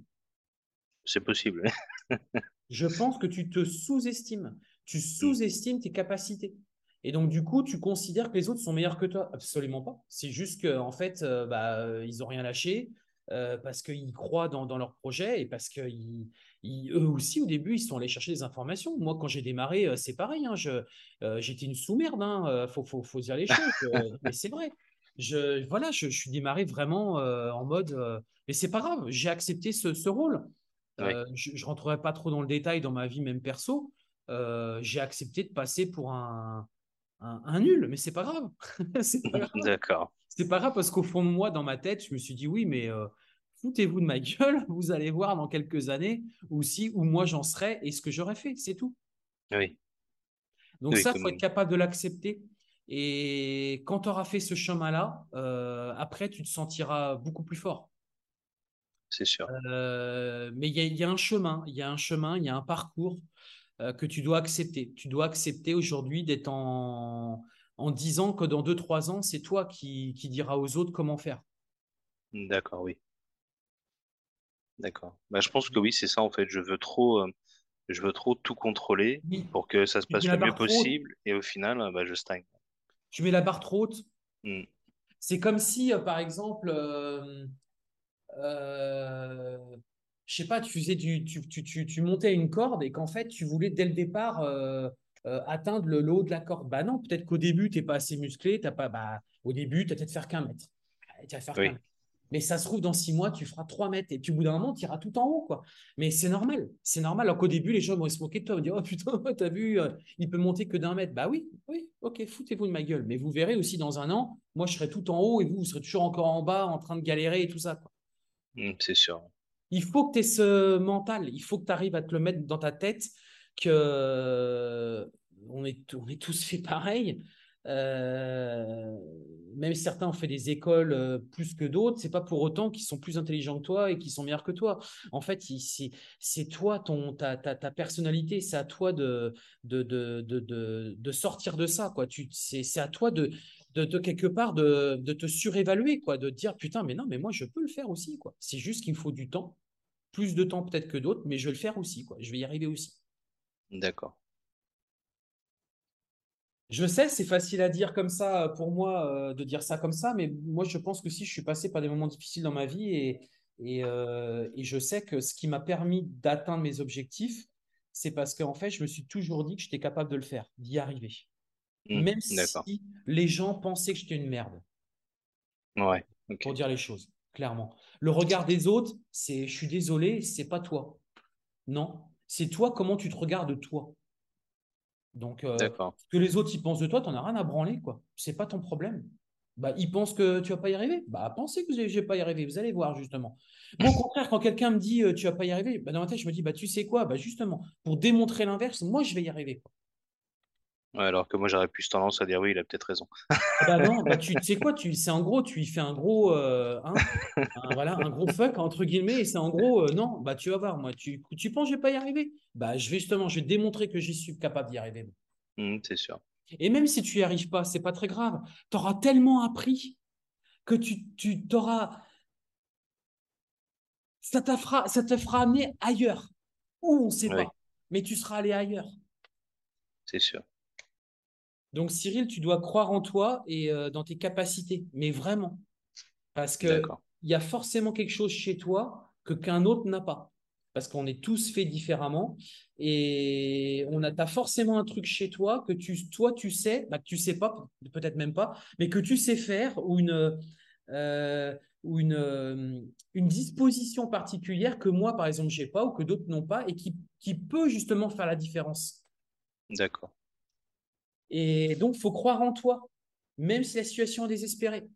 C'est possible. Je pense que tu te sous-estimes. Tu Mm. sous-estimes tes capacités. Et donc, du coup, tu considères que les autres sont meilleurs que toi. Absolument pas. C'est juste qu'en fait, euh, bah, euh, ils n'ont rien lâché. euh, parce qu'ils croient dans, dans, leur projet et parce que eux aussi, au début, ils sont allés chercher des informations. Moi, quand j'ai démarré, euh, c'est pareil. Hein, j'étais une sous-merde. Il hein, faut, faut, faut, dire les choses. mais c'est vrai. Je, voilà, je, je, suis démarré vraiment en mode. mais c'est pas grave. J'ai accepté ce, ce rôle. Je ne rentrerai pas trop dans le détail dans ma vie, même perso. j'ai accepté de passer pour un, un, nul, mais c'est pas grave. D'accord. C'est pas grave parce qu'au fond de moi, dans ma tête, je me suis dit oui, mais euh, foutez-vous de ma gueule, vous allez voir dans quelques années aussi où moi j'en serai et ce que j'aurais fait, c'est tout. Oui. Donc ça, il faut être capable de l'accepter. Et quand tu auras fait ce chemin-là, euh, après, tu te sentiras beaucoup plus fort. C'est sûr. Euh, mais il y, y, a un chemin, il y a un chemin, il y a un parcours. Euh, que tu dois accepter. Tu dois accepter aujourd'hui d'être en, en disant que dans 2-3 ans, c'est toi qui, qui diras aux autres comment faire. D'accord, oui. D'accord. Bah, je pense que oui, c'est ça en fait. Je veux trop, euh, je veux trop tout contrôler pour que ça se passe le mieux possible et au final, bah, je stagne. Tu mets la barre trop haute. Hmm. C'est comme si, euh, par exemple, je sais pas, tu faisais du, tu, tu, tu, montais une corde et qu'en fait, tu voulais dès le départ euh, euh, atteindre le, haut de la corde. Bah non, peut-être qu'au début, tu n'es pas assez musclé. As pas, bah, au début, tu vas peut-être faire qu'un mètre. Tu vas faire mètre. Mais ça se trouve, dans six mois, tu feras trois mètres. Et puis, au bout d'un moment, tu iras tout en haut. quoi. Mais c'est normal. C'est normal. Alors qu'au début, les gens vont se moquer de toi. Vont dire Oh putain, t'as vu, euh, il peut monter que d'un mètre. Bah oui, oui, ok, foutez-vous de ma gueule. Mais vous verrez aussi dans un an, moi, je serai tout en haut et vous, vous serez toujours encore en bas en train de galérer et tout ça. Mmh, c'est sûr. Il faut que tu aies ce mental, il faut que tu arrives à te le mettre dans ta tête que on est, on est tous fait pareil. Euh, même certains ont fait des écoles euh, plus que d'autres, c'est pas pour autant qu'ils sont plus intelligents que toi et qu'ils sont meilleurs que toi. En fait, c'est toi, ton, ta, ta, ta personnalité, c'est à toi de de, de, de, de, sortir de ça. C'est à toi de, de, quelque part de, te surévaluer, quoi, de dire putain, mais non, mais moi je peux le faire aussi, quoi. C'est juste qu'il me faut du temps, plus de temps peut-être que d'autres, mais je vais le faire aussi, quoi. Je vais y arriver aussi. D'accord. Je sais, c'est facile à dire comme ça pour moi, euh, de dire ça comme ça, mais moi je pense que si je suis passé par des moments difficiles dans ma vie et, et, euh, et je sais que ce qui m'a permis d'atteindre mes objectifs, c'est parce qu'en fait, je me suis toujours dit que j'étais capable de le faire, d'y arriver. Mmh, même si les gens pensaient que j'étais une merde. Ouais. Pour dire les choses, clairement. Le regard des autres, c'est je suis désolé, c'est pas toi. Non, c'est toi, comment tu te regardes toi? Donc, euh, ce que les autres ils pensent de toi, tu n'en as rien à branler, quoi. C'est pas ton problème. Bah, ils pensent que tu vas pas y arriver. Bah, pensez que je vais pas y arriver. Vous allez voir, justement. au contraire, quand quelqu'un me dit euh, tu vas pas y arriver, bah, dans ma tête, je me dis bah, tu sais quoi? Bah, Justement, pour démontrer l'inverse, moi, je vais y arriver. Quoi alors que moi, j'aurais plus tendance à dire oui, il a peut-être raison. Ah bah non, bah tu sais quoi, tu, c'est en gros, tu y fais un gros, euh, hein, un, voilà, un gros fuck entre guillemets, et c'est en gros, euh, non, bah tu vas voir, moi, tu, tu penses que je vais pas y arriver? Bah justement, je vais démontrer que j'y suis capable d'y arriver. Mmh, c'est sûr. Et même si tu y arrives pas, c'est pas très grave. Tu auras tellement appris que tu, tu t'auras, ça, fera, ça te fera amener ailleurs. Où on ne sait pas, mais tu seras allé ailleurs. C'est sûr. Donc, Cyril, tu dois croire en toi et euh, dans tes capacités, mais vraiment. Parce qu'il y a forcément quelque chose chez toi que qu'un autre n'a pas. Parce qu'on est tous faits différemment et on a as forcément un truc chez toi que tu, toi, tu sais, bah, que tu sais pas, peut-être même pas, mais que tu sais faire ou une, euh, ou une, euh, une disposition particulière que moi, par exemple, j'ai pas ou que d'autres n'ont pas et qui, qui peut justement faire la différence. D'accord. Et donc, il faut croire en toi, même si la situation est désespérée.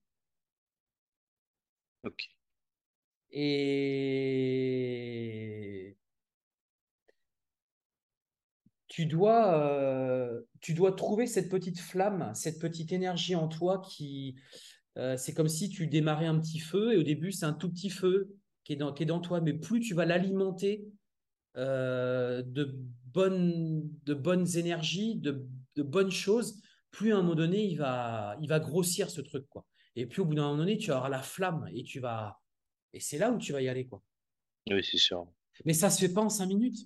Ok. Et tu dois, euh, tu dois trouver cette petite flamme, cette petite énergie en toi qui, euh, c'est comme si tu démarrais un petit feu et au début c'est un tout petit feu qui est dans, qui est dans toi, mais plus tu vas l'alimenter euh, de bonnes, de bonnes énergies, de de bonnes choses, plus à un moment donné, il va, il va grossir ce truc. quoi. Et puis au bout d'un moment donné, tu vas avoir la flamme et tu vas. Et c'est là où tu vas y aller. quoi. Oui, c'est sûr. Mais ça ne se fait pas en cinq minutes,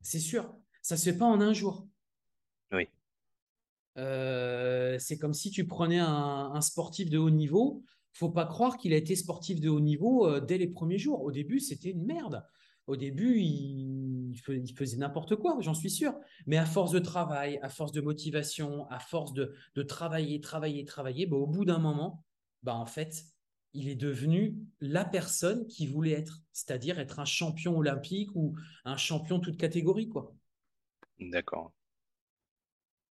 c'est sûr. Ça ne se fait pas en un jour. Oui. Euh, c'est comme si tu prenais un, sportif de haut niveau, faut pas croire qu'il a été sportif de haut niveau euh, dès les premiers jours. Au début, c'était une merde. Au début, il, faisait n'importe quoi, j'en suis sûr. Mais à force de travail, à force de motivation, à force de, travailler, travailler, travailler, bah, au bout d'un moment, bah, en fait, il est devenu la personne qui voulait être, c'est-à-dire être un champion olympique ou un champion toute catégorie, quoi. D'accord.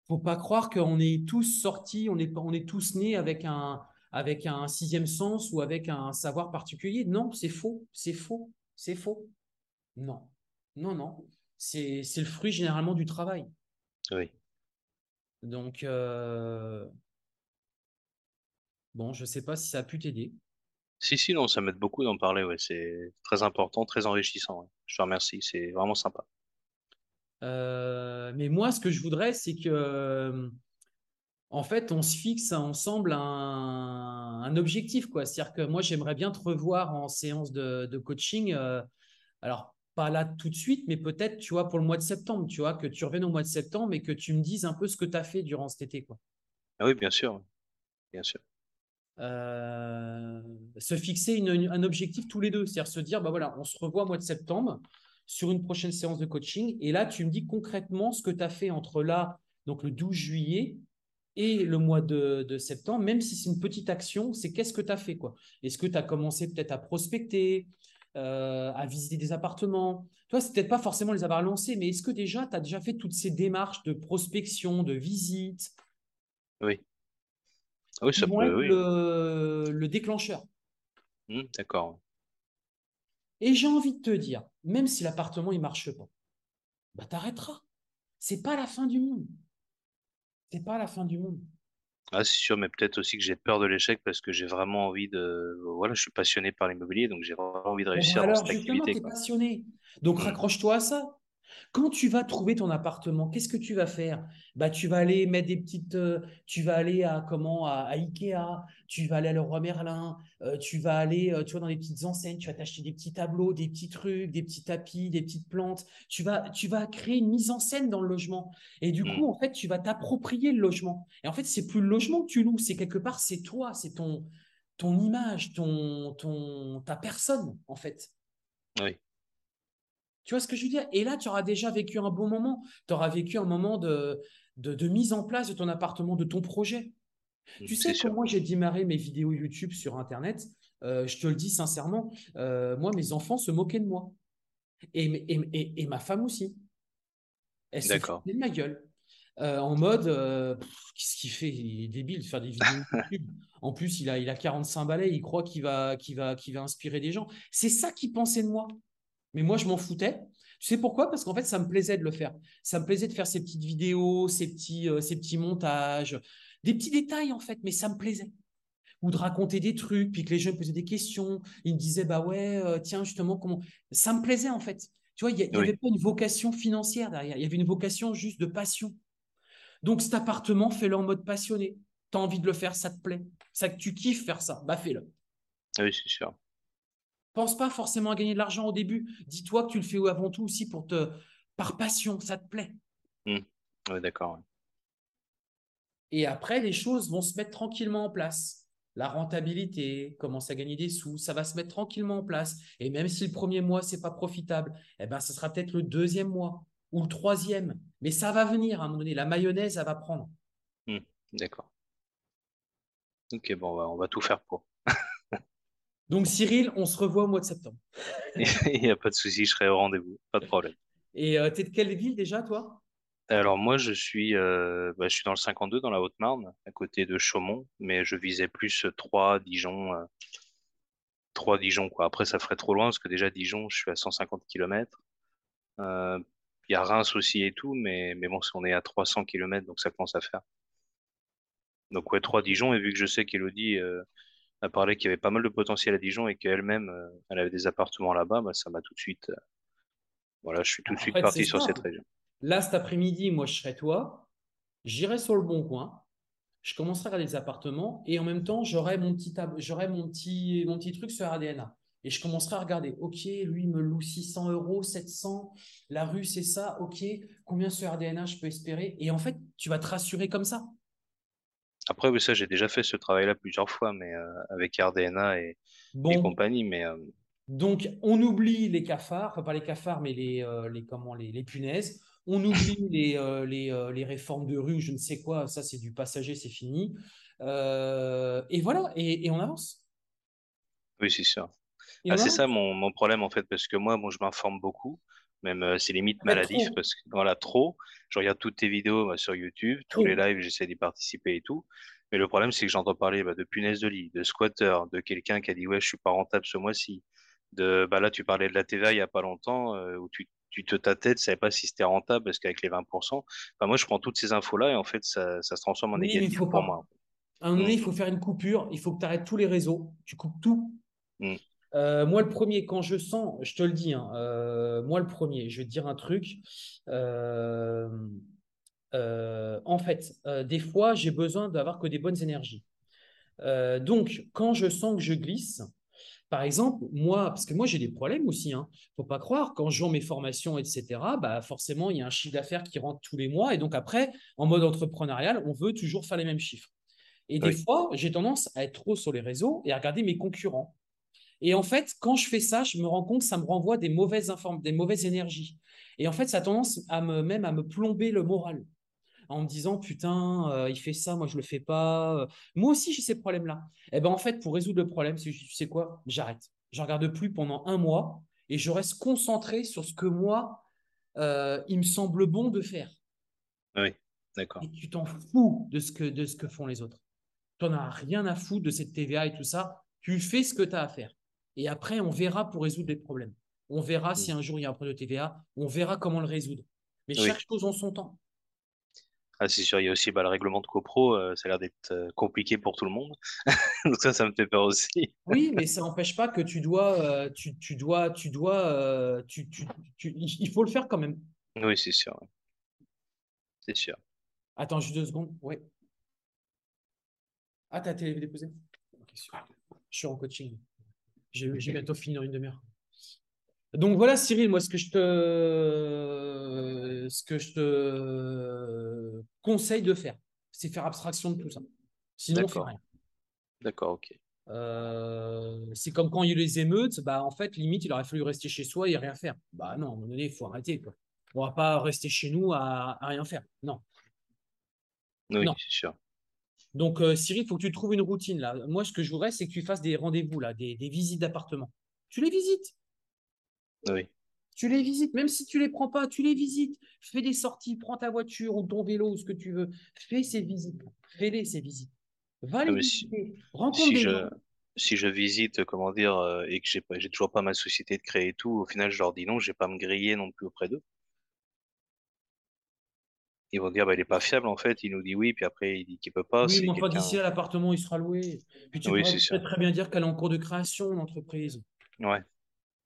Faut pas croire qu'on est tous sortis, on est, on est tous nés avec un, avec un sixième sens ou avec un savoir particulier. Non, c'est faux, c'est faux, c'est faux. Non, non, non. C'est le fruit généralement du travail. Oui. Donc, euh, bon, je ne sais pas si ça a pu t'aider. Si, si, non, ça m'aide beaucoup d'en parler. Ouais. C'est très important, très enrichissant. Je te remercie. C'est vraiment sympa. Euh, mais moi, ce que je voudrais, c'est que, en fait, on se fixe ensemble un, objectif. C'est-à-dire que moi, j'aimerais bien te revoir en séance de, coaching. Euh, alors, pas là tout de suite, mais peut-être, tu vois, pour le mois de septembre, tu vois, que tu reviennes au mois de septembre et que tu me dises un peu ce que tu as fait durant cet été, quoi. Ah oui, bien sûr. Bien sûr. Euh, se fixer un objectif tous les deux, c'est-à-dire se dire, bah voilà, on se revoit au mois de septembre sur une prochaine séance de coaching, et là, tu me dis concrètement ce que tu as fait entre là, donc le 12 juillet, et le mois de, de septembre, même si c'est une petite action, c'est qu'est-ce que tu as fait, quoi. Est-ce que tu as commencé peut-être à prospecter? Euh, à visiter des appartements. Toi, c'est peut-être pas forcément les avoir lancés, mais est-ce que déjà, tu as déjà fait toutes ces démarches de prospection, de visite? Oui. Ah oui, ça peut, être le, déclencheur. Mmh, d'accord. Et j'ai envie de te dire, même si l'appartement il marche pas, bah t'arrêteras. C'est pas la fin du monde. C'est pas la fin du monde. Ah, c'est sûr, mais peut-être aussi que j'ai peur de l'échec parce que j'ai vraiment envie de. Voilà, je suis passionné par l'immobilier, donc j'ai vraiment envie de réussir dans cette activité. Tu es passionné. Donc mmh. raccroche-toi à ça. Quand tu vas trouver ton appartement, qu'est-ce que tu vas faire? Bah, tu vas aller mettre des petites, euh, tu vas aller à comment à, Ikea, tu vas aller à Leroy Merlin, euh, tu vas aller, euh, tu vois, dans les petites enseignes, tu vas t'acheter des petits tableaux, des petits trucs, des petits tapis, des petites plantes. Tu vas, tu vas créer une mise en scène dans le logement. Et du mmh. coup, en fait, tu vas t'approprier le logement. Et en fait, c'est plus le logement que tu loues, c'est quelque part, c'est toi, c'est ton, ton image, ton, ton, ta personne, en fait. Oui. Tu vois ce que je veux dire? Et là, tu auras déjà vécu un bon moment. Tu auras vécu un moment de, de, mise en place de ton appartement, de ton projet. Mmh, tu sais, quand moi j'ai démarré mes vidéos YouTube sur Internet, euh, je te le dis sincèrement, euh, moi, mes enfants se moquaient de moi. Et, et, et, ma femme aussi. Elle se foutaient de ma gueule. Euh, en mode, qu'est-ce qu'il fait? Il est débile de faire des vidéos YouTube. En plus, il a, il a 45 balais, il croit qu'il va, va, va inspirer des gens. C'est ça qu'ils pensaient de moi. Mais moi, je m'en foutais. Tu sais pourquoi? Parce qu'en fait, ça me plaisait de le faire. Ça me plaisait de faire ces petites vidéos, ces petits, euh, ces petits montages, des petits détails en fait, mais ça me plaisait. Ou de raconter des trucs, puis que les gens posaient des questions. Ils me disaient, bah ouais, euh, tiens, justement, comment. Ça me plaisait en fait. Tu vois, il n'y avait pas une vocation financière derrière. Il y avait une vocation juste de passion. Donc, cet appartement, fais-le en mode passionné. Tu as envie de le faire, ça te plaît. Ça que tu kiffes faire ça, bah fais-le. Oui, c'est sûr. Pense pas forcément à gagner de l'argent au début. Dis-toi que tu le fais avant tout aussi pour te, par passion, ça te plaît. Mmh. Oui, d'accord. Et après, les choses vont se mettre tranquillement en place. La rentabilité, commence à gagner des sous, ça va se mettre tranquillement en place. Et même si le premier mois, c'est pas profitable, eh ben, ce sera peut-être le deuxième mois ou le troisième. Mais ça va venir à un moment donné. La mayonnaise, elle va prendre. Mmh. D'accord. Ok, bon, on va tout faire pour. Donc Cyril, on se revoit au mois de septembre. Il n'y a pas de souci, je serai au rendez-vous, pas de problème. Et euh, tu es de quelle ville déjà, toi? Alors moi, je suis, euh, bah, je suis dans le 52, dans la Haute-Marne, à côté de Chaumont, mais je visais plus 3, Dijon. 3 euh, Dijon, quoi. Après, ça ferait trop loin, parce que déjà, Dijon, je suis à 150 km. Il y a Reims aussi et tout, mais, mais bon, on est à 300 km, donc ça commence à faire. Donc ouais, 3 Dijon, et vu que je sais qu'Elodie a parlé qu'il y avait pas mal de potentiel à Dijon et qu'elle-même, euh, elle avait des appartements là-bas, bah, ça m'a tout de suite. Euh, voilà, je suis tout de suite parti sur cette région. Là, cet après-midi, moi, je serai toi. J'irai sur le bon coin. Je commencerai à regarder les appartements et en même temps, j'aurai mon petit, j'aurai mon petit, mon petit truc sur ADNA. Et je commencerai à regarder, OK, lui, il me loue 600 euros, 700, la rue, c'est ça, OK, combien sur RDNA je peux espérer? Et en fait, tu vas te rassurer comme ça. Après, oui, ça, j'ai déjà fait ce travail-là plusieurs fois, mais euh, avec RDNA et, et compagnie. Mais, euh, Donc, on oublie les cafards, enfin pas les cafards, mais les, les, comment, les, les punaises. On oublie les, les, les, réformes de rue je ne sais quoi. Ça, c'est du passager, c'est fini. et voilà, et, et, on avance. Oui, c'est sûr. Ah, c'est ça mon, mon, problème, en fait, parce que moi, bon, je m'informe beaucoup même euh, c'est limite maladif parce que voilà trop. Je regarde toutes tes vidéos bah, sur YouTube, tous les lives, j'essaie d'y participer et tout. Mais le problème, c'est que j'entends parler bah, de punaise de lit, de squatter, de quelqu'un qui a dit ouais, je suis pas rentable ce mois-ci. De bah là, tu parlais de la TVA il y a pas longtemps euh, où tu tu te tâtais, tu savais pas si c'était rentable parce qu'avec les 20%. Enfin, moi, je prends toutes ces infos-là et en fait, ça, ça se transforme en négatif pour moi. À un moment donné, mm. il faut faire une coupure. Il faut que tu arrêtes tous les réseaux. Tu coupes tout. Mm. Euh, moi, le premier, quand je sens, je te le dis, hein, euh, moi, le premier, je vais te dire un truc. Euh, en fait, des fois, j'ai besoin d'avoir que des bonnes énergies. donc, quand je sens que je glisse, par exemple, moi, parce que moi, j'ai des problèmes aussi, il hein, ne faut pas croire, quand je vends mes formations, etc., bah, forcément, il y a un chiffre d'affaires qui rentre tous les mois. Et donc, après, en mode entrepreneurial, on veut toujours faire les mêmes chiffres. Et des fois, j'ai tendance à être trop sur les réseaux et à regarder mes concurrents. Et en fait, quand je fais ça, je me rends compte que ça me renvoie des mauvaises informations, des mauvaises énergies. Et en fait, ça a tendance à me, même à me plomber le moral en me disant putain, euh, il fait ça, moi je le fais pas. Moi aussi j'ai ces problèmes-là. Et eh ben en fait, pour résoudre le problème, tu sais quoi J'arrête. Je regarde plus pendant un mois et je reste concentré sur ce que moi, euh, il me semble bon de faire. Oui, d'accord. Et tu t'en fous de ce que de ce que font les autres. Tu n'en as rien à foutre de cette TVA et tout ça. Tu fais ce que tu as à faire. Et après, on verra pour résoudre les problèmes. On verra si mm. un jour il y a un problème de TVA, on verra comment le résoudre. Mais chaque chose en son temps. Ah, c'est sûr, il y a aussi bah, le règlement de copro, euh, ça a l'air d'être euh, compliqué pour tout le monde. Donc ça, ça me fait peur aussi. oui, mais ça n'empêche pas que tu dois, euh, tu, tu, dois, tu dois, tu, tu, il faut le faire quand même. Oui, c'est sûr. C'est sûr. Attends, juste deux secondes. Ouais. Ah, t'as télé déposé Je suis en coaching. J'ai bientôt fini dans une demi-heure. Donc voilà, Cyril, moi, ce que je te, ce que je te conseille de faire, c'est faire abstraction de tout ça. Sinon, on fait rien. D'accord, ok. Euh, c'est comme quand il y a eu les émeutes, bah, en fait, limite, il aurait fallu rester chez soi et rien faire. Bah non, à un moment donné, il faut arrêter. Quoi. On va pas rester chez nous à, rien faire. Non. Oui, c'est sûr. Donc, euh, Cyril, il faut que tu trouves une routine. Là. Moi, ce que je voudrais, c'est que tu fasses des rendez-vous, là, des, visites d'appartements. Tu les visites? Oui. Tu les visites, même si tu les prends pas, tu les visites. Fais des sorties, prends ta voiture ou ton vélo ou ce que tu veux. Fais ces visites. Fais-les, ces visites. Va ah, les visiter. Rencontre si je, Si je visite, comment dire, euh, et que j'ai, j'ai toujours pas ma société de créer et tout, au final, je leur dis non, je vais pas me griller non plus auprès d'eux ils vont dire bah, il n'est pas fiable en fait. Il nous dit oui, puis après il dit qu'il peut pas. Oui, mais enfin d'ici à l'appartement, il sera loué. Puis tu oui, peux très bien dire qu'elle est en cours de création, l'entreprise. Ouais.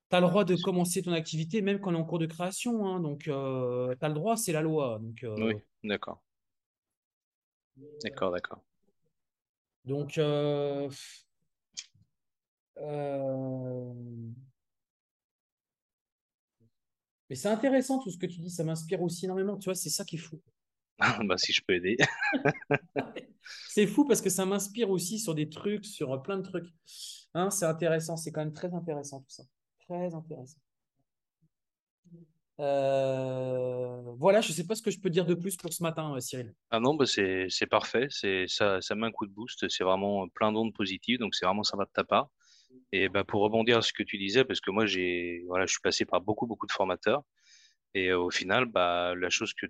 Tu as le droit de commencer ton activité même quand elle est en cours de création. Hein, donc, euh, tu as le droit, c'est la loi. Donc, euh, Oui, d'accord. D'accord, d'accord. Donc, euh, mais c'est intéressant tout ce que tu dis, ça m'inspire aussi énormément. Tu vois, c'est ça qui est fou. Bah, si je peux aider. c'est fou parce que ça m'inspire aussi sur des trucs, sur plein de trucs. Hein, c'est intéressant, c'est quand même très intéressant tout ça. Très intéressant. Euh, voilà, je ne sais pas ce que je peux dire de plus pour ce matin, euh, Cyril. Ah non, bah c'est parfait. Ça, ça met un coup de boost. C'est vraiment plein d'ondes positives. Donc, c'est vraiment sympa de ta part. Et bah, pour rebondir sur ce que tu disais, parce que moi, j'ai, voilà, je suis passé par beaucoup, beaucoup de formateurs. Et au final, bah, la chose que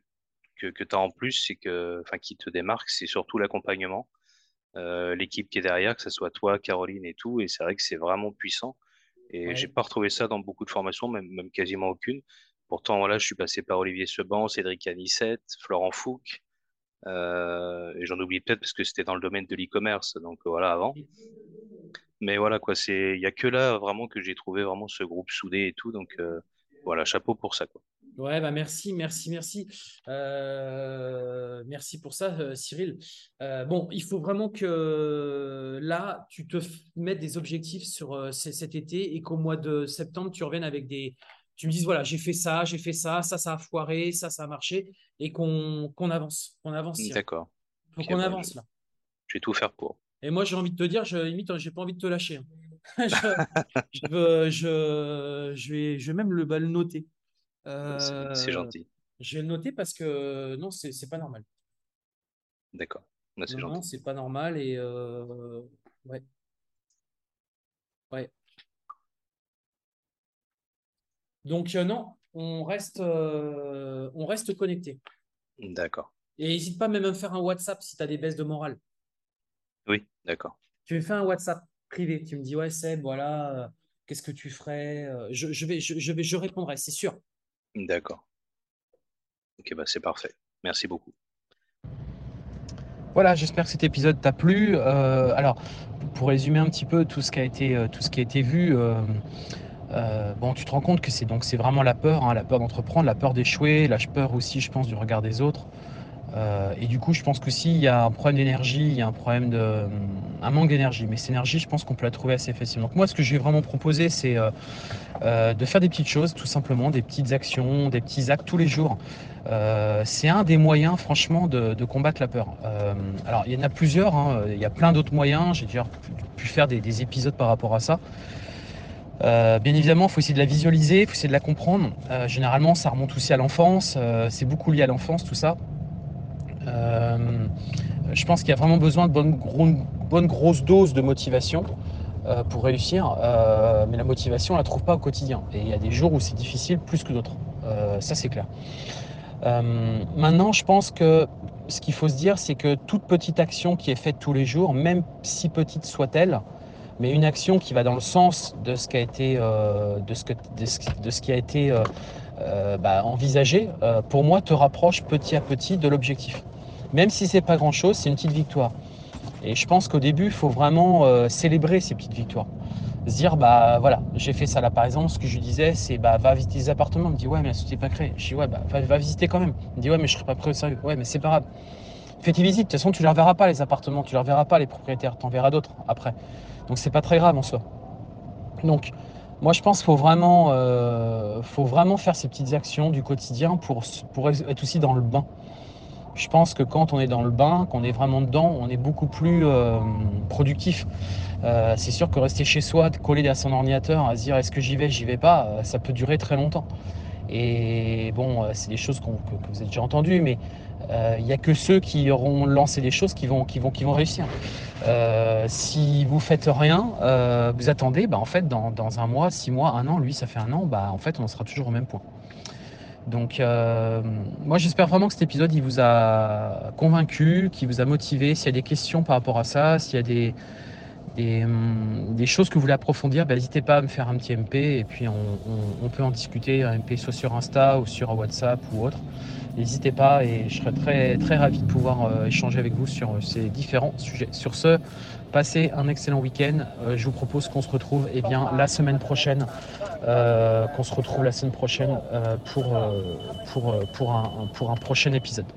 que, que tu as en plus, c'est que, enfin, qui te démarque, c'est surtout l'accompagnement, euh, l'équipe qui est derrière, que ce soit toi, Caroline et tout. Et c'est vrai que c'est vraiment puissant. Et j'ai pas retrouvé ça dans beaucoup de formations, même, même quasiment aucune. Pourtant, voilà, je suis passé par Olivier Seban, Cédric Anissette, Florent Fouque. Euh, et j'en oublie peut-être parce que c'était dans le domaine de l'e-commerce, donc voilà, avant. Mais voilà, quoi, c'est, il y a que là vraiment que j'ai trouvé vraiment ce groupe soudé et tout. Donc euh, voilà, chapeau pour ça, quoi. Ouais, bah merci, merci, merci. Euh, merci pour ça, euh, Cyril. Euh, bon, il faut vraiment que là, tu te mettes des objectifs sur cet été et qu'au mois de septembre, tu reviennes avec des. Tu me dises, voilà, j'ai fait ça, j'ai fait ça, ça, ça a foiré, ça, ça a marché, et qu'on avance. Qu'on avance. D'accord. Faut qu'on bah, avance là. je vais tout faire pour. Et moi, j'ai envie de te dire, je, limite, j'ai pas envie de te lâcher. Hein. je, veux, je, je, vais, je vais même le, bah, le noter. C'est Euh, gentil. je vais le noter parce que non, c'est c'est pas normal. D'accord. Bah, c'est Non, non, gentil. c'est pas normal. Et euh, ouais, ouais. Donc, euh, non, on reste, on reste connecté. D'accord. Et n'hésite pas même à me faire un WhatsApp si tu as des baisses de morale. Oui, d'accord. Tu me fais un WhatsApp privé. Tu me dis, ouais, Seb, voilà, qu'est-ce que tu ferais? Je, je vais, je, je vais, je répondrai, c'est sûr. D'accord. Ok, bah c'est parfait. Merci beaucoup. Voilà, j'espère que cet épisode t'a plu. Euh, alors, pour résumer un petit peu tout ce qui a été, euh, tout ce qui a été vu, euh, bon, tu te rends compte que c'est donc c'est vraiment la peur, hein, la peur d'entreprendre, la peur d'échouer, la peur aussi, je pense, du regard des autres. Euh, et du coup, je pense qu'aussi, il y a un problème d'énergie, il y a un problème de, un manque d'énergie. Mais cette énergie, je pense qu'on peut la trouver assez facilement. Donc moi, ce que je vais vraiment proposer, c'est euh, euh, de faire des petites choses, tout simplement, des petites actions, des petits actes tous les jours. C'est un des moyens, franchement, de, combattre la peur. Alors, il y en a plusieurs, hein, il y a plein d'autres moyens. J'ai déjà pu, faire des, des épisodes par rapport à ça. Bien évidemment, il faut essayer de la visualiser, il faut essayer de la comprendre. Généralement, ça remonte aussi à l'enfance. C'est beaucoup lié à l'enfance, tout ça. Euh, je pense qu'il y a vraiment besoin de bonnes, gros, bonnes grosses doses de motivation euh, pour réussir. Euh, mais la motivation, on la trouve pas au quotidien. Et il y a des jours où c'est difficile plus que d'autres. Ça, c'est clair. Maintenant, je pense que ce qu'il faut se dire, c'est que toute petite action qui est faite tous les jours, même si petite soit-elle, mais une action qui va dans le sens de ce qui a été, bah, envisagé, pour moi, te rapproche petit à petit de l'objectif. Même si c'est pas grand-chose, c'est une petite victoire. Et je pense qu'au début, il faut vraiment euh, célébrer ces petites victoires. Se dire, bah voilà, j'ai fait ça là par exemple, ce que je disais, c'est bah va visiter les appartements. Il me dit, ouais, mais la société pas créée. Je dis, ouais, bah va, visiter quand même. Il me dit, ouais, mais je serai pas prêt au sérieux. Ouais, mais c'est pas grave. Fais tes visites, de toute façon, tu ne les reverras pas les appartements, tu ne les reverras pas les propriétaires, tu en verras d'autres après. Donc c'est pas très grave en soi. Donc moi je pense qu'il faut vraiment, euh, faire ces petites actions du quotidien pour, pour être aussi dans le bain. Je pense que quand on est dans le bain, qu'on est vraiment dedans, on est beaucoup plus euh, productif. Euh, c'est sûr que rester chez soi, collé à son ordinateur, à se dire est-ce que j'y vais, j'y vais pas, euh, ça peut durer très longtemps. Et bon, c'est des choses que, vous avez déjà entendues, mais il n'y a que ceux qui auront lancé des choses qui vont, qui vont, qui vont réussir. Si vous faites rien, vous attendez, bah, en fait, dans, dans, un mois, six mois, un an, lui, ça fait un an, bah, en fait, on sera toujours au même point. Donc, euh, moi, j'espère vraiment que cet épisode, il vous a convaincu, qu'il vous a motivé. S'il y a des questions par rapport à ça, s'il y a des, des, des, choses que vous voulez approfondir, bah, n'hésitez pas à me faire un petit MP et puis on, peut en discuter, un MP soit sur Insta ou sur WhatsApp ou autre. N'hésitez pas et je serais très, très ravi de pouvoir euh, échanger avec vous sur ces différents sujets. Sur ce, passez un excellent week-end. Euh, je vous propose qu'on se retrouve eh bien, la semaine prochaine. Euh, qu'on se retrouve la semaine prochaine euh, pour, pour, pour, pour un prochain épisode.